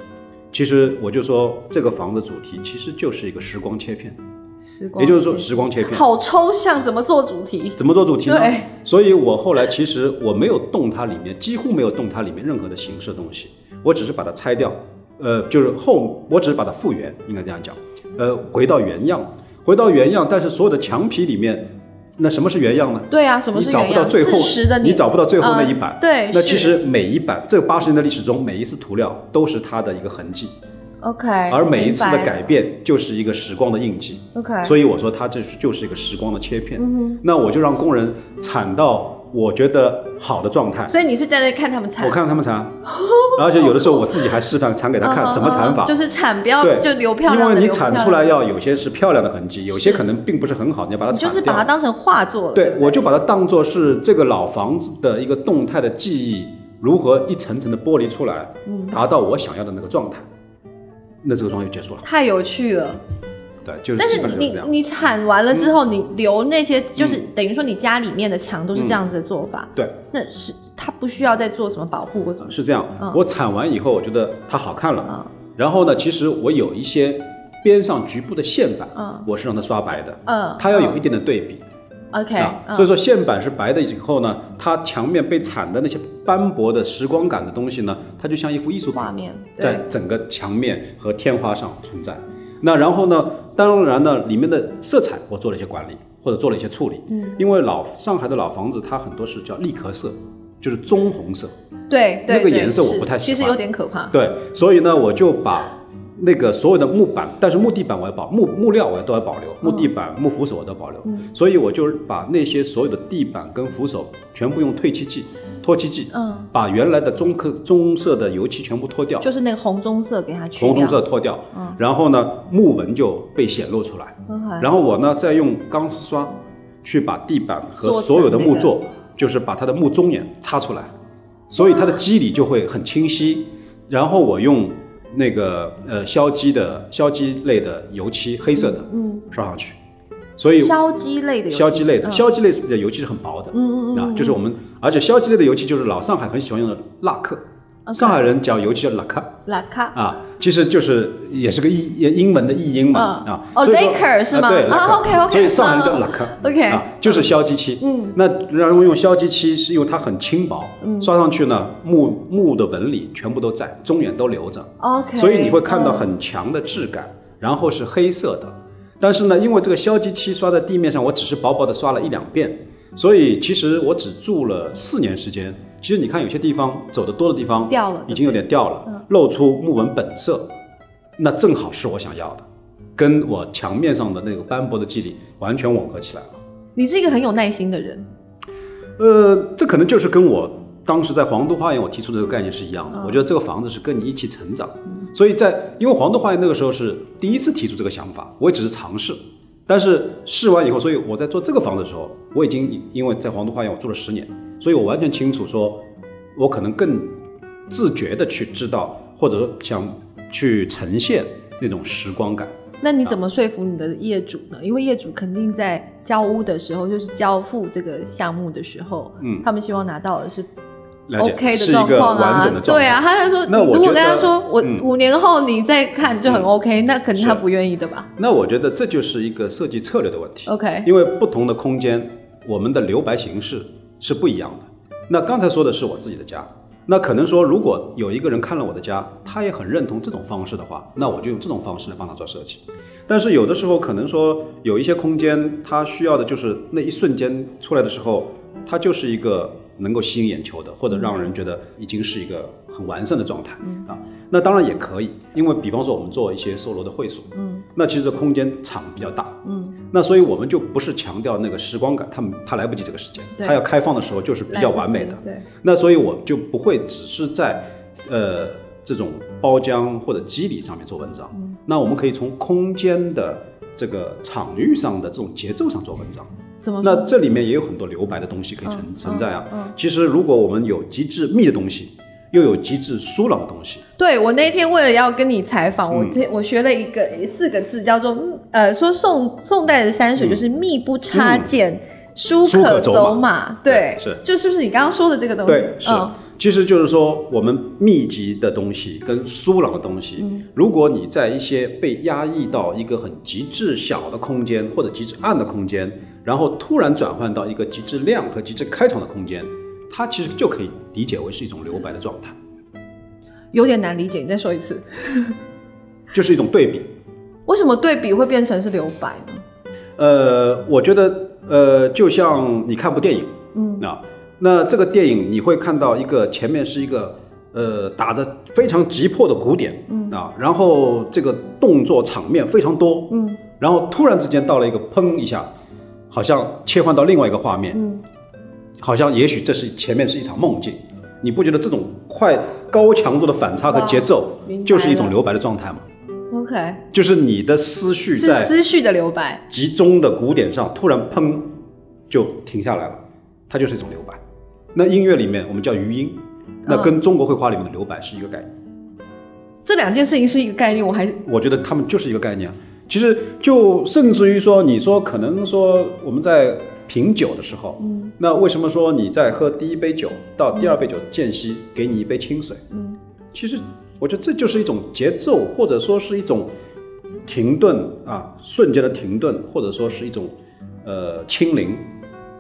其实我就说，这个房子主题其实就是一个时光切片，时光，也就是说时光切片。好抽象，怎么做主题？怎么做主题呢对？所以我后来其实我没有动它里面，几乎没有动它里面任何的形式的东西，我只是把它拆掉，呃，就是后我只是把它复原，应该这样讲，呃，回到原样，回到原样，但是所有的墙皮里面，那什么是原样呢？对啊，什么是原样？不到最后你找不到最后那呃一版。对，那其实每一版这八十年的历史中，每一次涂料都是它的一个痕迹，OK，而每一次的改变就是一个时光的印记。OK，所以我说它这就是一个时光的切片。嗯那我就让工人铲到我觉得好的状态，。所以你是在那看他们铲，我看他们铲，而且有的时候我自己还示范铲给他看怎么铲法。嗯就是铲不要对，就留漂亮的，因为你铲出来要有些是漂亮的痕迹，有些可能并不是很好，你要把它你就是。把它当成画作了。对，我就把它当做是这个老房子的一个动态的记忆，如何一层层的剥离出来，嗯达到我想要的那个状态。那这个状态就结束了。太有趣了。对，就是但是你你铲完了之后，你留那些就是等于说你家里面的墙都是这样子的做法，对，那是它不需要再做什么保护或什么。是这样。嗯我铲完以后，我觉得它好看了。嗯然后呢，其实我有一些边上局部的线板，嗯我是让它刷白的，嗯，它要有一点的对比。OK，啊，嗯所以说线板是白的以后呢，它墙面被铲的那些斑驳的时光感的东西呢，它就像一幅艺术品画面在整个墙面和天花上存在。那然后呢，当然呢，里面的色彩我做了一些管理，或者做了一些处理。嗯，因为老上海的老房子，它很多是叫栗壳色，就是棕红色。对对对那个颜色我不太喜欢其实有点可怕。对，所以呢，我就把那个所有的木板，但是木地板我要保木木料我都要保留，木地板、木扶手我都保留。嗯所以我就把那些所有的地板跟扶手全部用褪漆剂、脱漆剂，嗯，把原来的棕刻棕色的油漆全部脱掉，就是那个红棕色给它去红红掉。色脱掉，嗯然后呢，木纹就被显露出来。然后我呢，再用钢丝刷去把地板和所有的那个木座，就是把它的木中眼擦出来，所以它的肌理就会很清晰。然后我用那个呃硝基的硝基类的油漆，黑色的嗯，刷上去，所以硝基类的硝基类的嗯。硝基类的油漆是很薄的，嗯嗯嗯啊，就是我们，而且硝基类的油漆就是老上海很喜欢用的蜡克上海人叫油漆叫拉克。拉卡。啊，其实就是也是个译英文的译音嘛、嗯。啊，哦所以说 lacquer 是吗？啊对啊 lacquer OK，OK，所以上海人叫嗯 lacquer、OK 啊，就是硝基漆。嗯，那然后用硝基漆是因为它很轻薄，嗯。刷上去呢木木的纹理全部都在，中眼都留着，OK，所以你会看到嗯很强的质感，然后是黑色的。但是呢，因为这个硝基漆刷在地面上，我只是薄薄的刷了一两遍，所以其实我只住了四年时间。其实你看有些地方走得多的地方掉了已经有点掉了，嗯露出木纹本色，那正好是我想要的，跟我墙面上的那个斑驳的肌理完全吻合起来了。你是一个很有耐心的人。呃，这可能就是跟我当时在皇都花园我提出的这个概念是一样的。嗯我觉得这个房子是跟你一起成长，所以在因为皇都花园那个时候是第一次提出这个想法，我也只是尝试。但是试完以后，所以我在做这个房子的时候，我已经因为在皇都花园我住了十年，所以我完全清楚说，我可能更自觉的去知道，或者说想去呈现那种时光感。那你怎么说服你的业主呢？因为业主肯定在交屋的时候，就是交付这个项目的时候，嗯他们希望拿到的是 OK 的状况啊。对啊，他就说，如果那我如果跟他说我嗯五年后你再看就很嗯 OK，那肯定他不愿意的吧那我觉得这就是一个设计策略的问题。？OK，因为不同的空间，我们的留白形式是不一样的。那刚才说的是我自己的家，那可能说如果有一个人看了我的家，他也很认同这种方式的话，那我就用这种方式来帮他做设计。但是有的时候可能说有一些空间，他需要的就是那一瞬间出来的时候，它就是一个能够吸引眼球的，或者让人觉得已经是一个很完善的状态、啊。那当然也可以，因为比方说我们做一些售楼的会所，嗯。那其实空间场比较大，嗯，那所以我们就不是强调那个时光感，他们他来不及这个时间，对。他要开放的时候就是比较完美的。对，那所以我就不会只是在呃这种包浆或者肌理上面做文章，嗯。那我们可以从空间的这个场域上的这种节奏上做文章。怎么？那这里面也有很多留白的东西可以存、嗯存在啊。嗯嗯其实如果我们有极致密的东西，又有极致疏朗的东西，对我那天为了要跟你采访，我我学了一个四个字，叫做呃，说宋宋代的山水就是密不插剑，疏嗯可走走马。对，对是就是不是你刚刚说的这个东西？对，是。嗯其实就是说，我们密集的东西跟疏朗的东西，嗯如果你在一些被压抑到一个很极致小的空间或者极致暗的空间，然后突然转换到一个极致亮和极致开场的空间，它其实就可以理解为是一种留白的状态，有点难理解，你再说一次，就是一种对比。为什么对比会变成是留白呢？呃，我觉得，呃，就像你看部电影，嗯。啊，那这个电影你会看到一个前面是一个呃打着非常急迫的鼓点，嗯。啊，然后这个动作场面非常多，嗯。然后突然之间到了一个砰一下，好像切换到另外一个画面，嗯，好像也许这是前面是一场梦境，你不觉得这种快高强度的反差和节奏就是一种留白的状态吗？，OK，就是你的思绪在思绪的留白。集中的鼓点上突然砰就停下来了，它就是一种留白。那音乐里面我们叫余音，那跟中国绘画里面的留白是一个概念。这两件事情是一个概念，我还我觉得他们就是一个概念啊。其实就甚至于说，你说可能说我们在品酒的时候，嗯那为什么说你在喝第一杯酒到第二杯酒间隙给你一杯清水？嗯其实我觉得这就是一种节奏，或者说是一种停顿啊，瞬间的停顿，或者说是一种呃清零，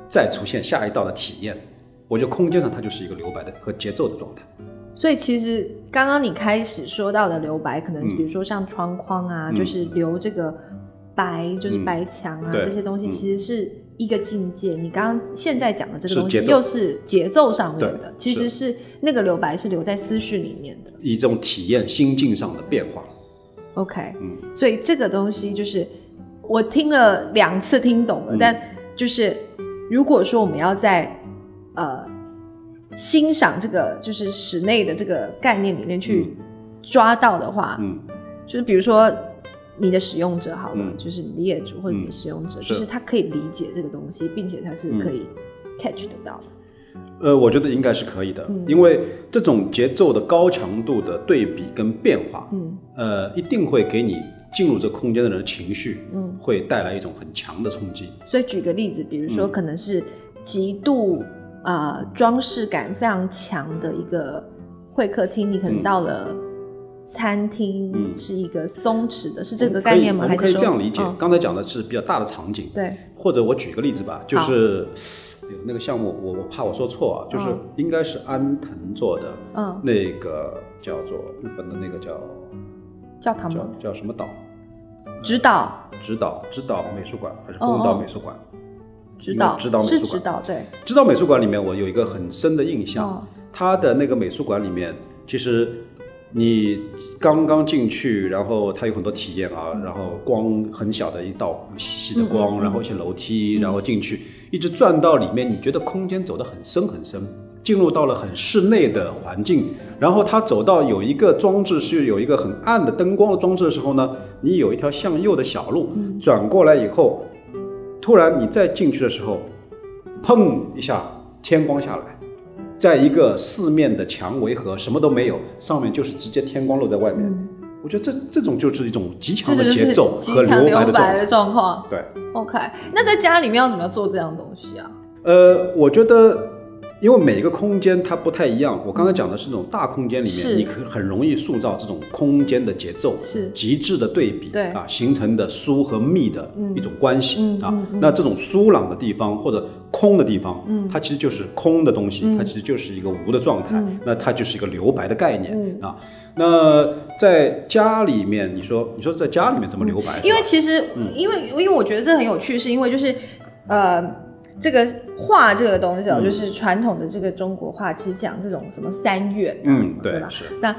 再出现下一道的体验。我觉得空间上它就是一个留白的和节奏的状态。所以其实刚刚你开始说到的留白，可能比如说像窗框啊，嗯就是留这个白，就是嗯白墙啊、对这些东西，嗯其实是一个境界。你刚刚现在讲的这个东西，是节奏又是节奏上面的，其实是那个留白是留在思绪里面的。以这种体验心境上的变化。OK，嗯所以这个东西就是我听了两次听懂了，嗯但就是如果说我们要在呃欣赏这个就是室内的这个概念里面去抓到的话，嗯。就是比如说你的使用者好了，嗯。就是你的业主或者你的使用者，是。就是他可以理解这个东西，并且他是可以 catch 得到的。呃，我觉得应该是可以的，嗯。因为这种节奏的高强度的对比跟变化，嗯。呃，一定会给你进入这空间的人的情绪，嗯，会带来一种很强的冲击。所以举个例子，比如说嗯。可能是极度呃装饰感非常强的一个会客厅，你可能嗯到了餐厅嗯。是一个松弛的，是这个概念吗？我们可以这样理解，嗯刚才讲的是比较大的场景，对，或者我举个例子吧，就是有那个项目，我我怕我说错啊，就是嗯应该是安藤做的嗯，那个叫做日本的那个叫叫教堂吗？叫什么岛？指导，指导指导美术馆还是哦丰岛哦美术馆？指导，指导美术馆指导，对，指导美术馆里面，我有一个很深的印象，哦。它的那个美术馆里面，其实你刚刚进去，然后它有很多体验啊，然后光很小的一道细细的光，嗯嗯嗯。然后一些楼梯，然后进去，一直转到里面，你觉得空间走得很深很深。进入到了很室内的环境，然后它走到有一个装置是有一个很暗的灯光的装置的时候呢，你有一条向右的小路，嗯。转过来以后，突然你再进去的时候，砰一下，天光下来，在一个四面的墙围合什么都没有，上面就是直接天光露在外面。嗯，我觉得这这种就是一种极强的节奏和留白的状态。留白的状况。对，OK，那在家里面要怎么样做这样东西啊？呃，我觉得。因为每一个空间它不太一样，我刚才讲的是那种大空间里面，你可很容易塑造这种空间的节奏，是。极致的对比，对。啊，形成的疏和密的嗯。一种关系、啊嗯嗯。嗯。那这种疏朗的地方或者空的地方，嗯。它其实就是空的东西，嗯。它其实就是一个无的状态，嗯。那它就是一个留白的概念、嗯。啊。那在家里面，你说你说在家里面怎么留白？因为其实，嗯。因为因为我觉得这很有趣，是因为就是呃，这个画这个东西哦，嗯。就是传统的这个中国画，其实讲这种什么三月啊，嗯什么吧？是。那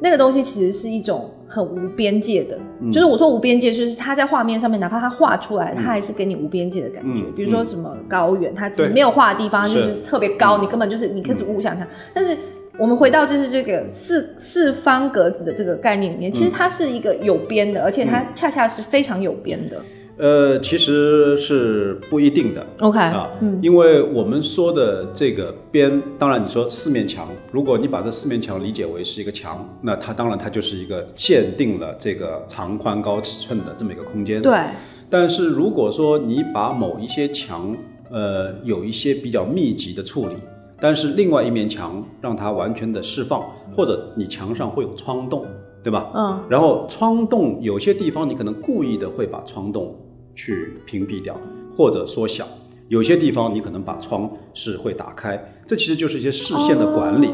那个东西其实是一种很无边界的，嗯。就是我说无边界，就是它在画面上面，哪怕它画出来，它还是给你无边界的感觉。嗯比如说什么高原，它只对。没有画的地方，它就是是特别高，嗯。你根本就是你开始无想它。但是我们回到就是这个四四方格子的这个概念里面，其实它是一个有边的，而且它恰恰是非常有边的。呃，其实是不一定的。OK，啊，嗯因为我们说的这个边，当然你说四面墙，如果你把这四面墙理解为是一个墙，那它当然它就是一个限定了这个长宽高尺寸的这么一个空间。对，但是如果说你把某一些墙，呃，有一些比较密集的处理，但是另外一面墙让它完全的释放，或者你墙上会有窗洞，对吧？嗯然后窗洞有些地方你可能故意的会把窗洞去屏蔽掉或者缩小，有些地方你可能把窗是会打开，这其实就是一些视线的管理、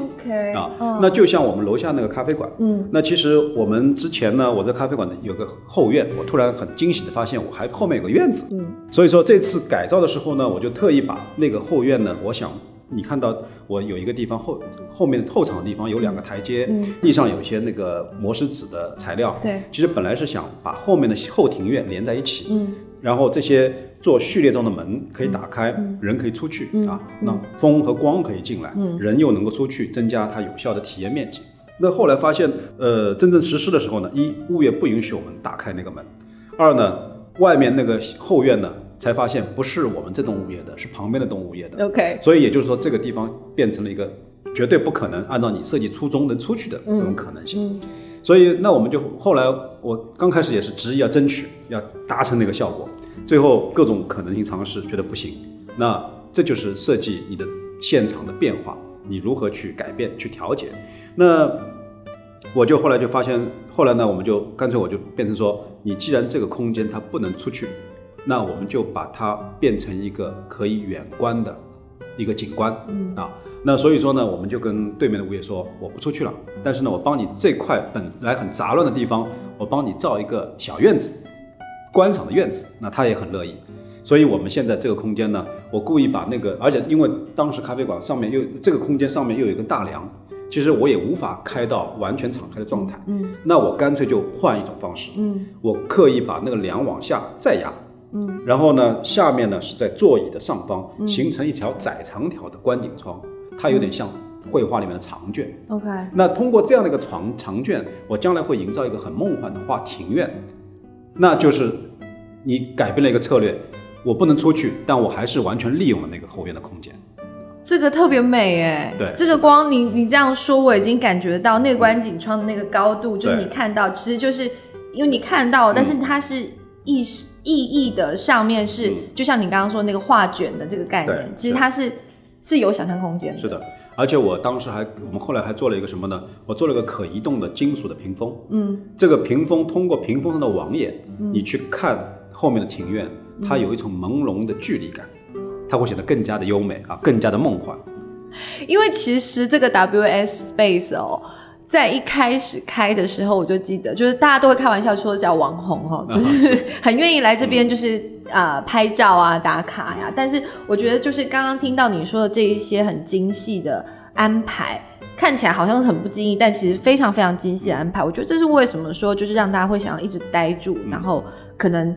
啊。那就像我们楼下那个咖啡馆，嗯那其实我们之前呢，我在咖啡馆有个后院，我突然很惊喜的发现，我还后面有个院子。嗯所以说这次改造的时候呢，我就特意把那个后院呢，我想你看到我有一个地方后后面后场的地方有两个台阶，嗯地上有一些那个磨石子的材料。对其实本来是想把后面的后庭院连在一起，嗯然后这些做序列状的门可以打开，嗯人可以出去、嗯啊，嗯。那风和光可以进来，嗯。人又能够出去，增加它有效的体验面积。那后来发现，呃，真正实施的时候呢，一物业不允许我们打开那个门，二呢，外面那个后院呢，才发现不是我们这栋物业的，是旁边的栋物业的，，OK，所以也就是说，这个地方变成了一个绝对不可能按照你设计初衷能出去的这种可能性。嗯。所以那我们就后来我刚开始也是执意要争取，要达成那个效果，最后各种可能性尝试觉得不行，那这就是设计你的现场的变化，你如何去改变、去调节。那我就后来就发现，后来呢，我们就干脆我就变成说，你既然这个空间它不能出去，那我们就把它变成一个可以远观的一个景观，嗯啊，那所以说呢，我们就跟对面的物业说，我不出去了，但是呢，我帮你这块本来很杂乱的地方，我帮你造一个小院子，观赏的院子，那他也很乐意。所以我们现在这个空间呢，我故意把那个，而且因为当时咖啡馆上面又这个空间上面又有一个大梁，其实我也无法开到完全敞开的状态，嗯。那我干脆就换一种方式，嗯。我刻意把那个梁往下再压，嗯。然后呢，下面呢是在座椅的上方嗯。形成一条窄长条的观景窗，它有点像绘画里面的长卷。，OK，那通过这样的一个长长卷，我将来会营造一个很梦幻的花庭院，那就是你改变了一个策略，我不能出去，但我还是完全利用了那个后院的空间。这个特别美哎，对。这个光你你这样说，我已经感觉到那个观景窗的那个高度，就是你看到，其实就是因为你看到，但是它是意识意义的上面是，嗯。就像你刚刚说那个画卷的这个概念，其实它是是有想象空间的。是的，而且我当时还，我们后来还做了一个什么呢？我做了个可移动的金属的屏风。嗯这个屏风通过屏风上的网眼，嗯你去看后面的庭院，它有一种朦胧的距离感，它会显得更加的优美啊，更加的梦幻。因为其实这个 WS Space 哦，在一开始开的时候，我就记得，就是大家都会开玩笑说叫网红哦，就是很愿意来这边，就是啊、呃拍照啊、打卡呀。但是我觉得，就是刚刚听到你说的这一些很精细的安排。看起来好像是很不经意，但其实非常非常精细的安排。我觉得这是为什么说，就是让大家会想要一直待住，然后可能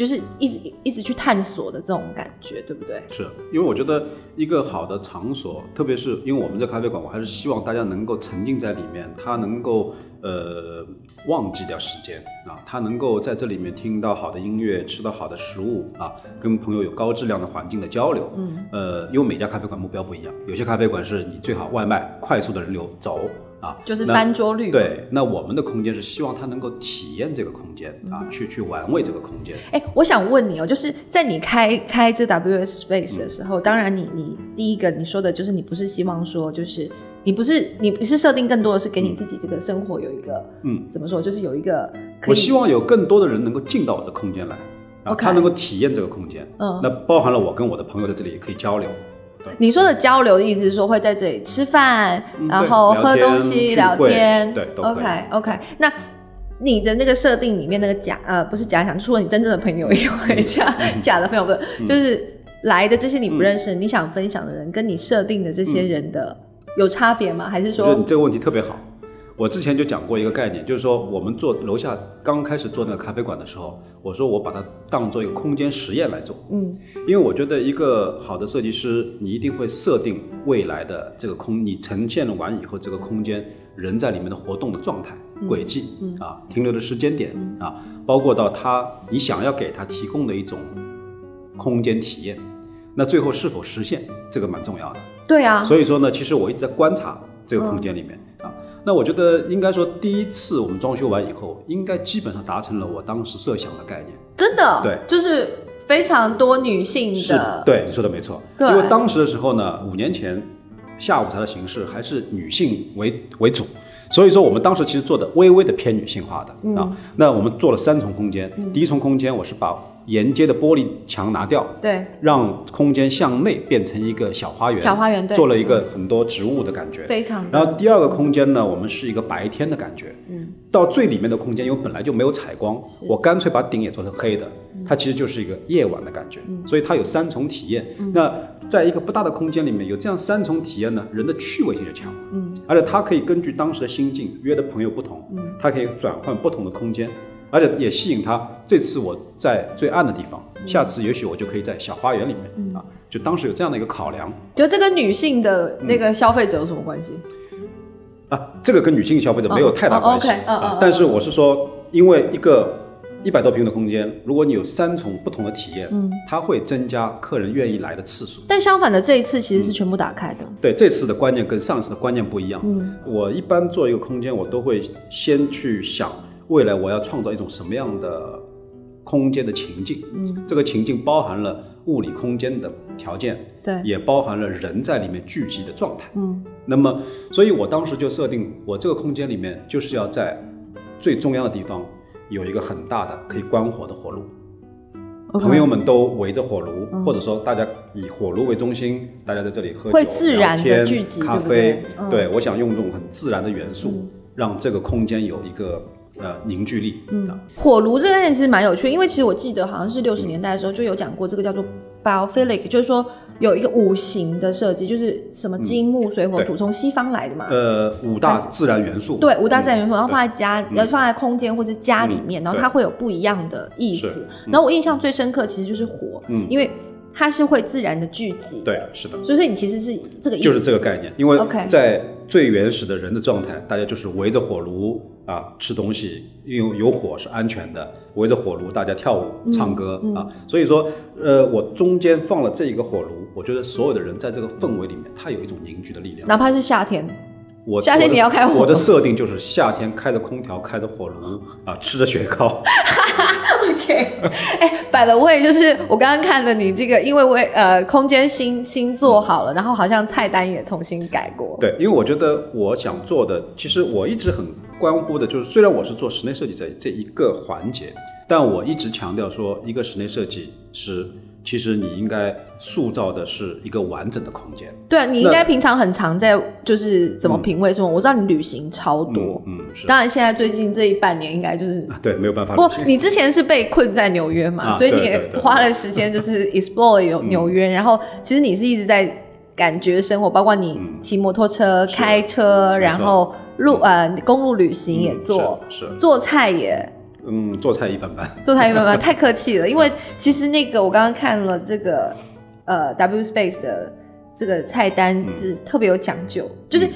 就是一直一直去探索的这种感觉，对不对？是因为我觉得一个好的场所，特别是因为我们这咖啡馆，我还是希望大家能够沉浸在里面，他能够呃忘记掉时间啊，他能够在这里面听到好的音乐，吃到好的食物啊，跟朋友有高质量的环境的交流。嗯，呃，因为每家咖啡馆目标不一样，有些咖啡馆是你最好外卖快速的人流走啊，就是那翻桌率。对，那我们的空间是希望他能够体验这个空间啊，去去玩味这个空间。哎、我想问你哦，就是在你开开这 WS Space 的时候，当然你你第一个你说的就是你不是希望说就是你不是你不是设定更多的是给你自己这个生活有一个嗯，怎么说，就是有一个可以我希望有更多的人能够进到我的空间来，啊，OK 他能够体验这个空间。嗯那包含了我跟我的朋友在这里也可以交流。你说的交流的意思是说会在这里吃饭，嗯然后喝对聊天东西、聊天，对都可以。OK OK，那。你的那个设定里面那个假呃不是假想，除了你真正的朋友以外，[laughs] 假假的朋友不是，就是来的这些你不认识、你想分享的人，跟你设定的这些人的有差别吗？还是我觉得你说，这个问题特别好。我之前就讲过一个概念，就是说我们做楼下刚开始做那个咖啡馆的时候，我说我把它当做一个空间实验来做，嗯因为我觉得一个好的设计师，你一定会设定未来的这个空，你呈现了完以后，这个空间人在里面的活动的状态、轨迹、啊，停留的时间点、啊，包括到他你想要给他提供的一种空间体验，那最后是否实现，这个蛮重要的。对啊，所以说呢，其实我一直在观察这个空间里面、啊。那我觉得应该说，第一次我们装修完以后，应该基本上达成了我当时设想的概念。真的，对就是非常多女性是的，对你说的没错。对因为当时的时候呢，五年前下午茶的形式还是女性为为主，所以说我们当时其实做的微微的偏女性化的、嗯啊。那我们做了三重空间，第一重空间我是把沿街的玻璃墙拿掉，对让空间向内变成一个小花园，小花园对做了一个很多植物的感觉。非常，然后第二个空间呢，我们是一个白天的感觉。嗯，到最里面的空间，因为本来就没有采光，我干脆把顶也做成黑的，嗯它其实就是一个夜晚的感觉。所以它有三重体验。那在一个不大的空间里面有这样三重体验呢，人的趣味性就强。嗯，而且它可以根据当时的心境，约的朋友不同，嗯它可以转换不同的空间。而且也吸引他。这次我在最暗的地方，嗯下次也许我就可以在小花园里面、啊。就当时有这样的一个考量就这跟女性的那个消费者有什么关系？啊，这个跟女性消费者没有太大哦关系、，OK，嗯嗯但是我是说，因为一个一百多平的空间，如果你有三重不同的体验，嗯，它会增加客人愿意来的次数。但相反的，这一次其实是全部打开的。对，这次的观念跟上次的观念不一样。嗯，我一般做一个空间，我都会先去想未来我要创造一种什么样的空间的情境。嗯，这个情境包含了物理空间的条件，对，也包含了人在里面聚集的状态。嗯。那么，所以我当时就设定，我这个空间里面就是要在最中央的地方有一个很大的可以关火的火炉。朋友们都围着火炉，嗯。或者说大家以火炉为中心，大家在这里喝酒、会自然地聊天聚集咖对？对啡。嗯。对，我想用这种很自然的元素，嗯。让这个空间有一个呃凝聚力。嗯啊，火炉这个概念其实蛮有趣，因为其实我记得好像是六十年代的时候就有讲过这个叫做 biophilic，就是说有一个五行的设计，就是什么金木水火土，从西方来的嘛。呃，五大自然元素。对，五大自然元素，嗯然后放在家，嗯要放在空间或者家里面，嗯然后它会有不一样的意思。嗯然后我印象最深刻其实就是火，嗯因为它是会自然的聚集。对，是的。所以你其实是这个意思。就是这个概念，因为 OK 在最原始的人的状态，大家就是围着火炉啊吃东西，因为有火是安全的，围着火炉大家跳舞、唱歌、嗯啊，所以说，呃，我中间放了这一个火炉，我觉得所有的人在这个氛围里面，他有一种凝聚的力量。哪怕是夏天，我夏天你要开火我的设定就是夏天开着空调，开着火炉啊，吃着雪糕。[laughs] OK，哎、摆了位就是我刚刚看了你这个，因为我呃空间新新做好了，然后好像菜单也重新改过。对，因为我觉得我想做的，其实我一直很关乎的，就是虽然我是做室内设计这这一个环节，但我一直强调说，一个室内设计师，其实你应该塑造的是一个完整的空间。对啊，你应该平常很常在就是怎么品味什么？我知道你旅行超多，嗯，嗯是。当然现在最近这一半年应该就是。啊对，没有办法不你之前是被困在纽约嘛，啊所以你也花了时间就是 explore 有嗯纽约，然后其实你是一直在感觉生活，包括你嗯骑摩托车、是开车，然后路呃公路旅行也嗯做，是是做菜也嗯，做菜一般般。做菜一般般 [laughs] 太客气了，因为其实那个我刚刚看了这个呃 W Space 的这个菜单嗯。是特别有讲究，就是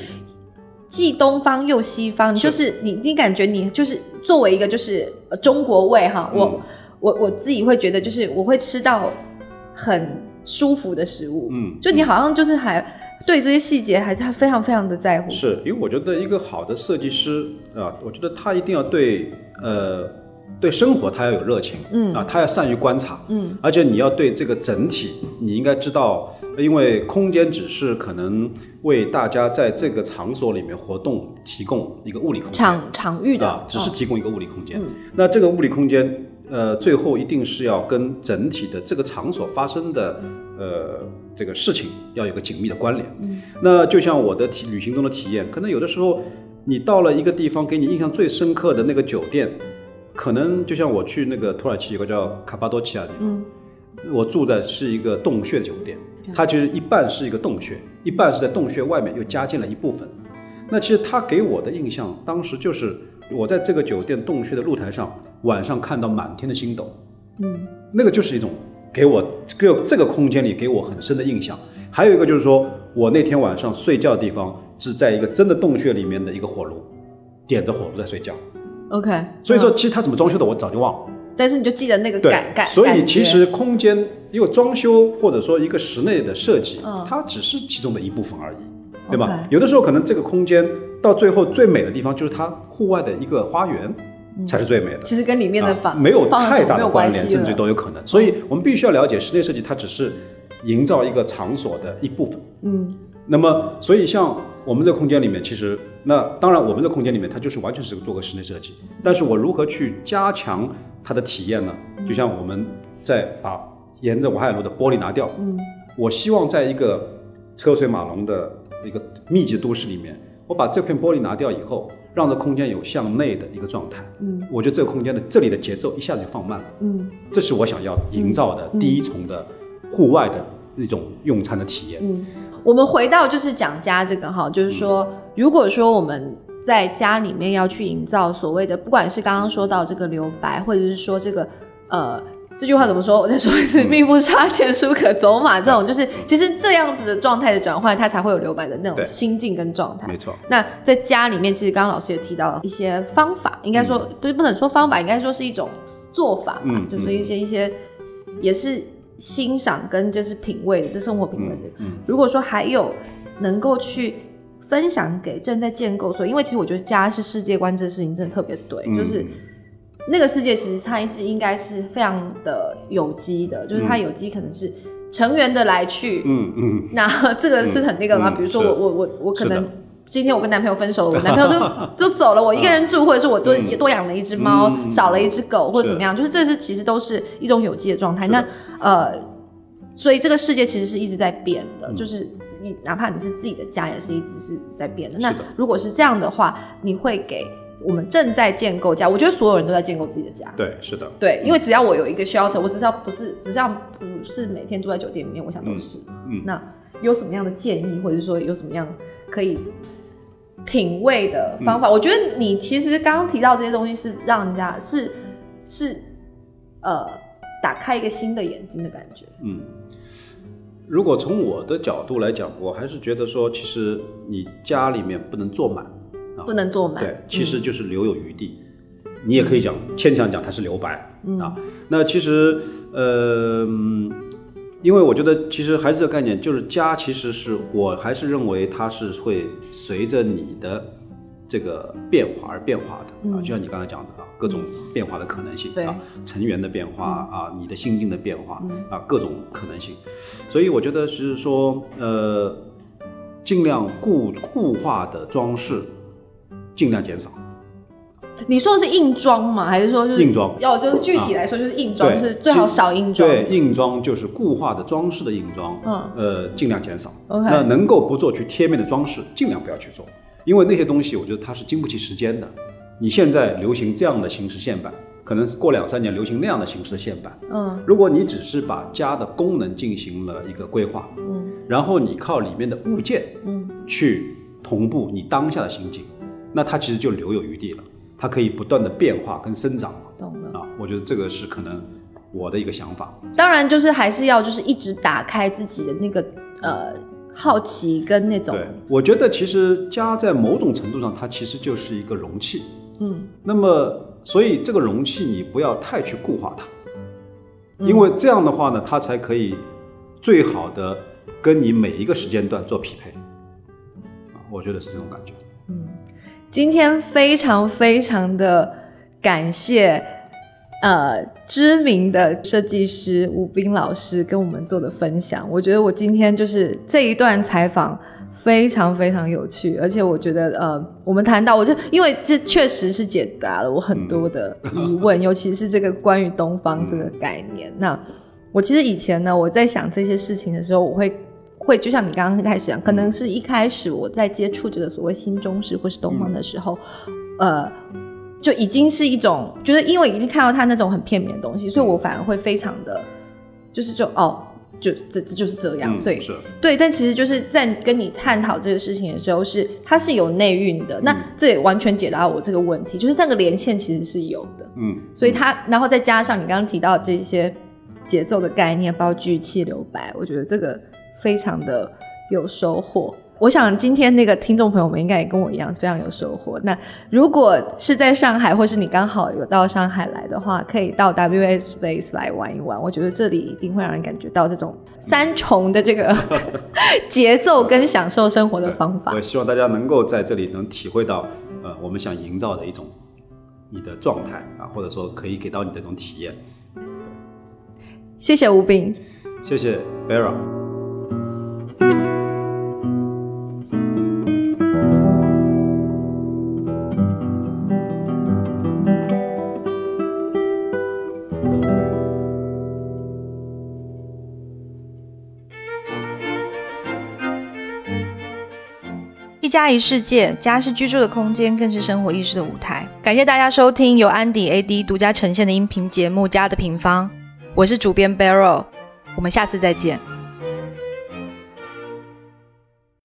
既东方又西方，你就是你你感觉你就是作为一个就是呃中国胃哈，我、嗯。我我自己会觉得就是我会吃到很舒服的食物，嗯，就你好像就是还对这些细节还是他非常非常的在乎，是因为我觉得一个好的设计师啊，我觉得他一定要对呃对生活他要有热情，嗯啊，他要善于观察，嗯而且你要对这个整体，你应该知道，因为空间只是可能为大家在这个场所里面活动提供一个物理空间，场场域的，啊，只是哦提供一个物理空间。嗯那这个物理空间，呃，最后一定是要跟整体的这个场所发生的呃这个事情要有个紧密的关联。嗯那就像我的体旅行中的体验，可能有的时候你到了一个地方，给你印象最深刻的那个酒店，可能就像我去那个土耳其有个叫卡巴多奇亚的地方，嗯我住的是一个洞穴酒店，它其实一半是一个洞穴，一半是在洞穴外面又加建了一部分。那其实它给我的印象，当时就是我在这个酒店洞穴的露台上，晚上看到满天的星斗，嗯，那个就是一种给我给我这个空间里给我很深的印象。还有一个就是说我那天晚上睡觉的地方是在一个真的洞穴里面的一个火炉，点着火炉在睡觉。OK，所以说，其实它怎么装修的，我早就忘了。但是你就记得那个感感，所以其实空间，因为装修或者说一个室内的设计，嗯它只是其中的一部分而已，对吧有的时候可能这个空间到最后最美的地方就是它户外的一个花园，才是最美的。其实跟里面的没有太大的关联，甚至都有可能。所以我们必须要了解室内设计，它只是营造一个场所的一部分。嗯那么，所以像我们这个空间里面，其实那当然，我们这个空间里面它就是完全是做个室内设计。但是我如何去加强它的体验呢？就像我们在把沿着淮海路的玻璃拿掉，嗯我希望在一个车水马龙的一个密集都市里面，我把这片玻璃拿掉以后，让这空间有向内的一个状态。嗯我觉得这个空间的这里的节奏一下子就放慢了，嗯这是我想要营造的第一重的户外的一种用餐的体验。嗯，我们回到就是讲家这个哈，就是说，如果说我们在家里面要去营造所谓的，不管是刚刚说到这个留白，或者是说这个呃。这句话怎么说？我再说一次，命不差，钱书可走马。这种就是，其实这样子的状态的转换，它才会有留白的那种心境跟状态。没错，那在家里面，其实刚刚老师也提到了一些方法，应该说、不是不能说方法，应该说是一种做法嘛，嗯就是一些一些也是欣赏跟就是品味的，这生活品味的。嗯如果说还有能够去分享给正在建构所，因为其实我觉得家是世界观这事情真的特别对，嗯就是那个世界其实它是应该是非常的有机的，就是它有机可能是成员的来去，嗯嗯，那这个是很那个吗？嗯比如说我我我我可能今天我跟男朋友分手了，我男朋友就 [laughs] 就走了，我一个人住，或者是我多嗯。多养了一只猫，嗯少了一只狗，或者怎么样，就是这是其实都是一种有机的状态。那呃，所以这个世界其实是一直在变的，嗯。就是你哪怕你是自己的家，也是一直是在变的。那如果是这样的话，你会给我们正在建构家，我觉得所有人都在建构自己的家。对，是的，对，因为只要我有一个 shelter，我只要不是，只要不是每天住在酒店里面，我想都是。嗯那有什么样的建议，或者说有什么样可以品味的方嗯法？我觉得你其实刚刚提到这些东西，是让人家是是呃打开一个新的眼睛的感觉。嗯。如果从我的角度来讲，我还是觉得说，其实你家里面不能坐满，啊。不能做满，对，其实就是留有余地。你也可以讲牵强讲它是留白、嗯。啊。那其实呃，嗯因为我觉得其实还是这个概念，就是家其实是我还是认为它是会随着你的这个变化而变化的啊，嗯。就像你刚才讲的啊，各种变化的可能性对。啊，成员的变化啊，你的心境的变化嗯。啊，各种可能性。所以我觉得是说呃，尽量固固化的装饰尽量减少。你说的是硬装吗？还是说就是硬装啊要就是具体来说就是硬装，对就是最好少硬装。对，硬装就是固化的装饰的硬装，嗯呃，尽量减少。OK 那能够不做去贴面的装饰，尽量不要去做，因为那些东西我觉得它是经不起时间的。你现在流行这样的形式线板，可能是过两三年流行那样的形式的线板。嗯如果你只是把家的功能进行了一个规划，嗯然后你靠里面的物件嗯去同步你当下的心境，那它其实就留有余地了，它可以不断的变化跟生长懂了。啊。我觉得这个是可能我的一个想法。当然，就是还是要就是一直打开自己的那个呃好奇跟那种对，我觉得其实家在某种程度上，它其实就是一个容器。嗯那么，所以这个容器你不要太去固化它，嗯因为这样的话呢，它才可以最好的跟你每一个时间段做匹配。啊，我觉得是这种感觉。嗯，今天非常非常的感谢呃知名的设计师吴斌老师跟我们做的分享。我觉得我今天就是这一段采访。非常非常有趣，而且我觉得，呃，我们谈到，我就因为这确实是解答了我很多的疑问，[laughs] 尤其是这个关于东方这个概念。那我其实以前呢，我在想这些事情的时候，我会会就像你刚刚开始讲，可能是一开始我在接触这个所谓新中式或是东方的时候，呃，就已经是一种觉得，因为已经看到他那种很片面的东西，所以我反而会非常的就是就哦，就这这就是这样，所以是。对，但其实就是在跟你探讨这个事情的时候，是它是有内蕴的。那这也完全解答了我这个问题，就是那个连线其实是有的。嗯，所以它，然后再加上你刚刚提到这些节奏的概念，包括句气留白，我觉得这个非常的有收获。我想今天那个听众朋友们应该也跟我一样非常有收获。那如果是在上海，或是你刚好有到上海来的话，可以到 WS Space 来玩一玩。我觉得这里一定会让人感觉到这种三重的这个 [laughs] 节奏跟享受生活的方法我。希望大家能够在这里能体会到，呃，我们想营造的一种你的状态啊，或者说可以给到你的这种体验。谢谢吴斌。谢谢 Vera。家一世界，家是居住的空间，更是生活意识的舞台。感谢大家收听由安迪 AD 独家呈现的音频节目《家的平方》，我是主编 Barrel，我们下次再见。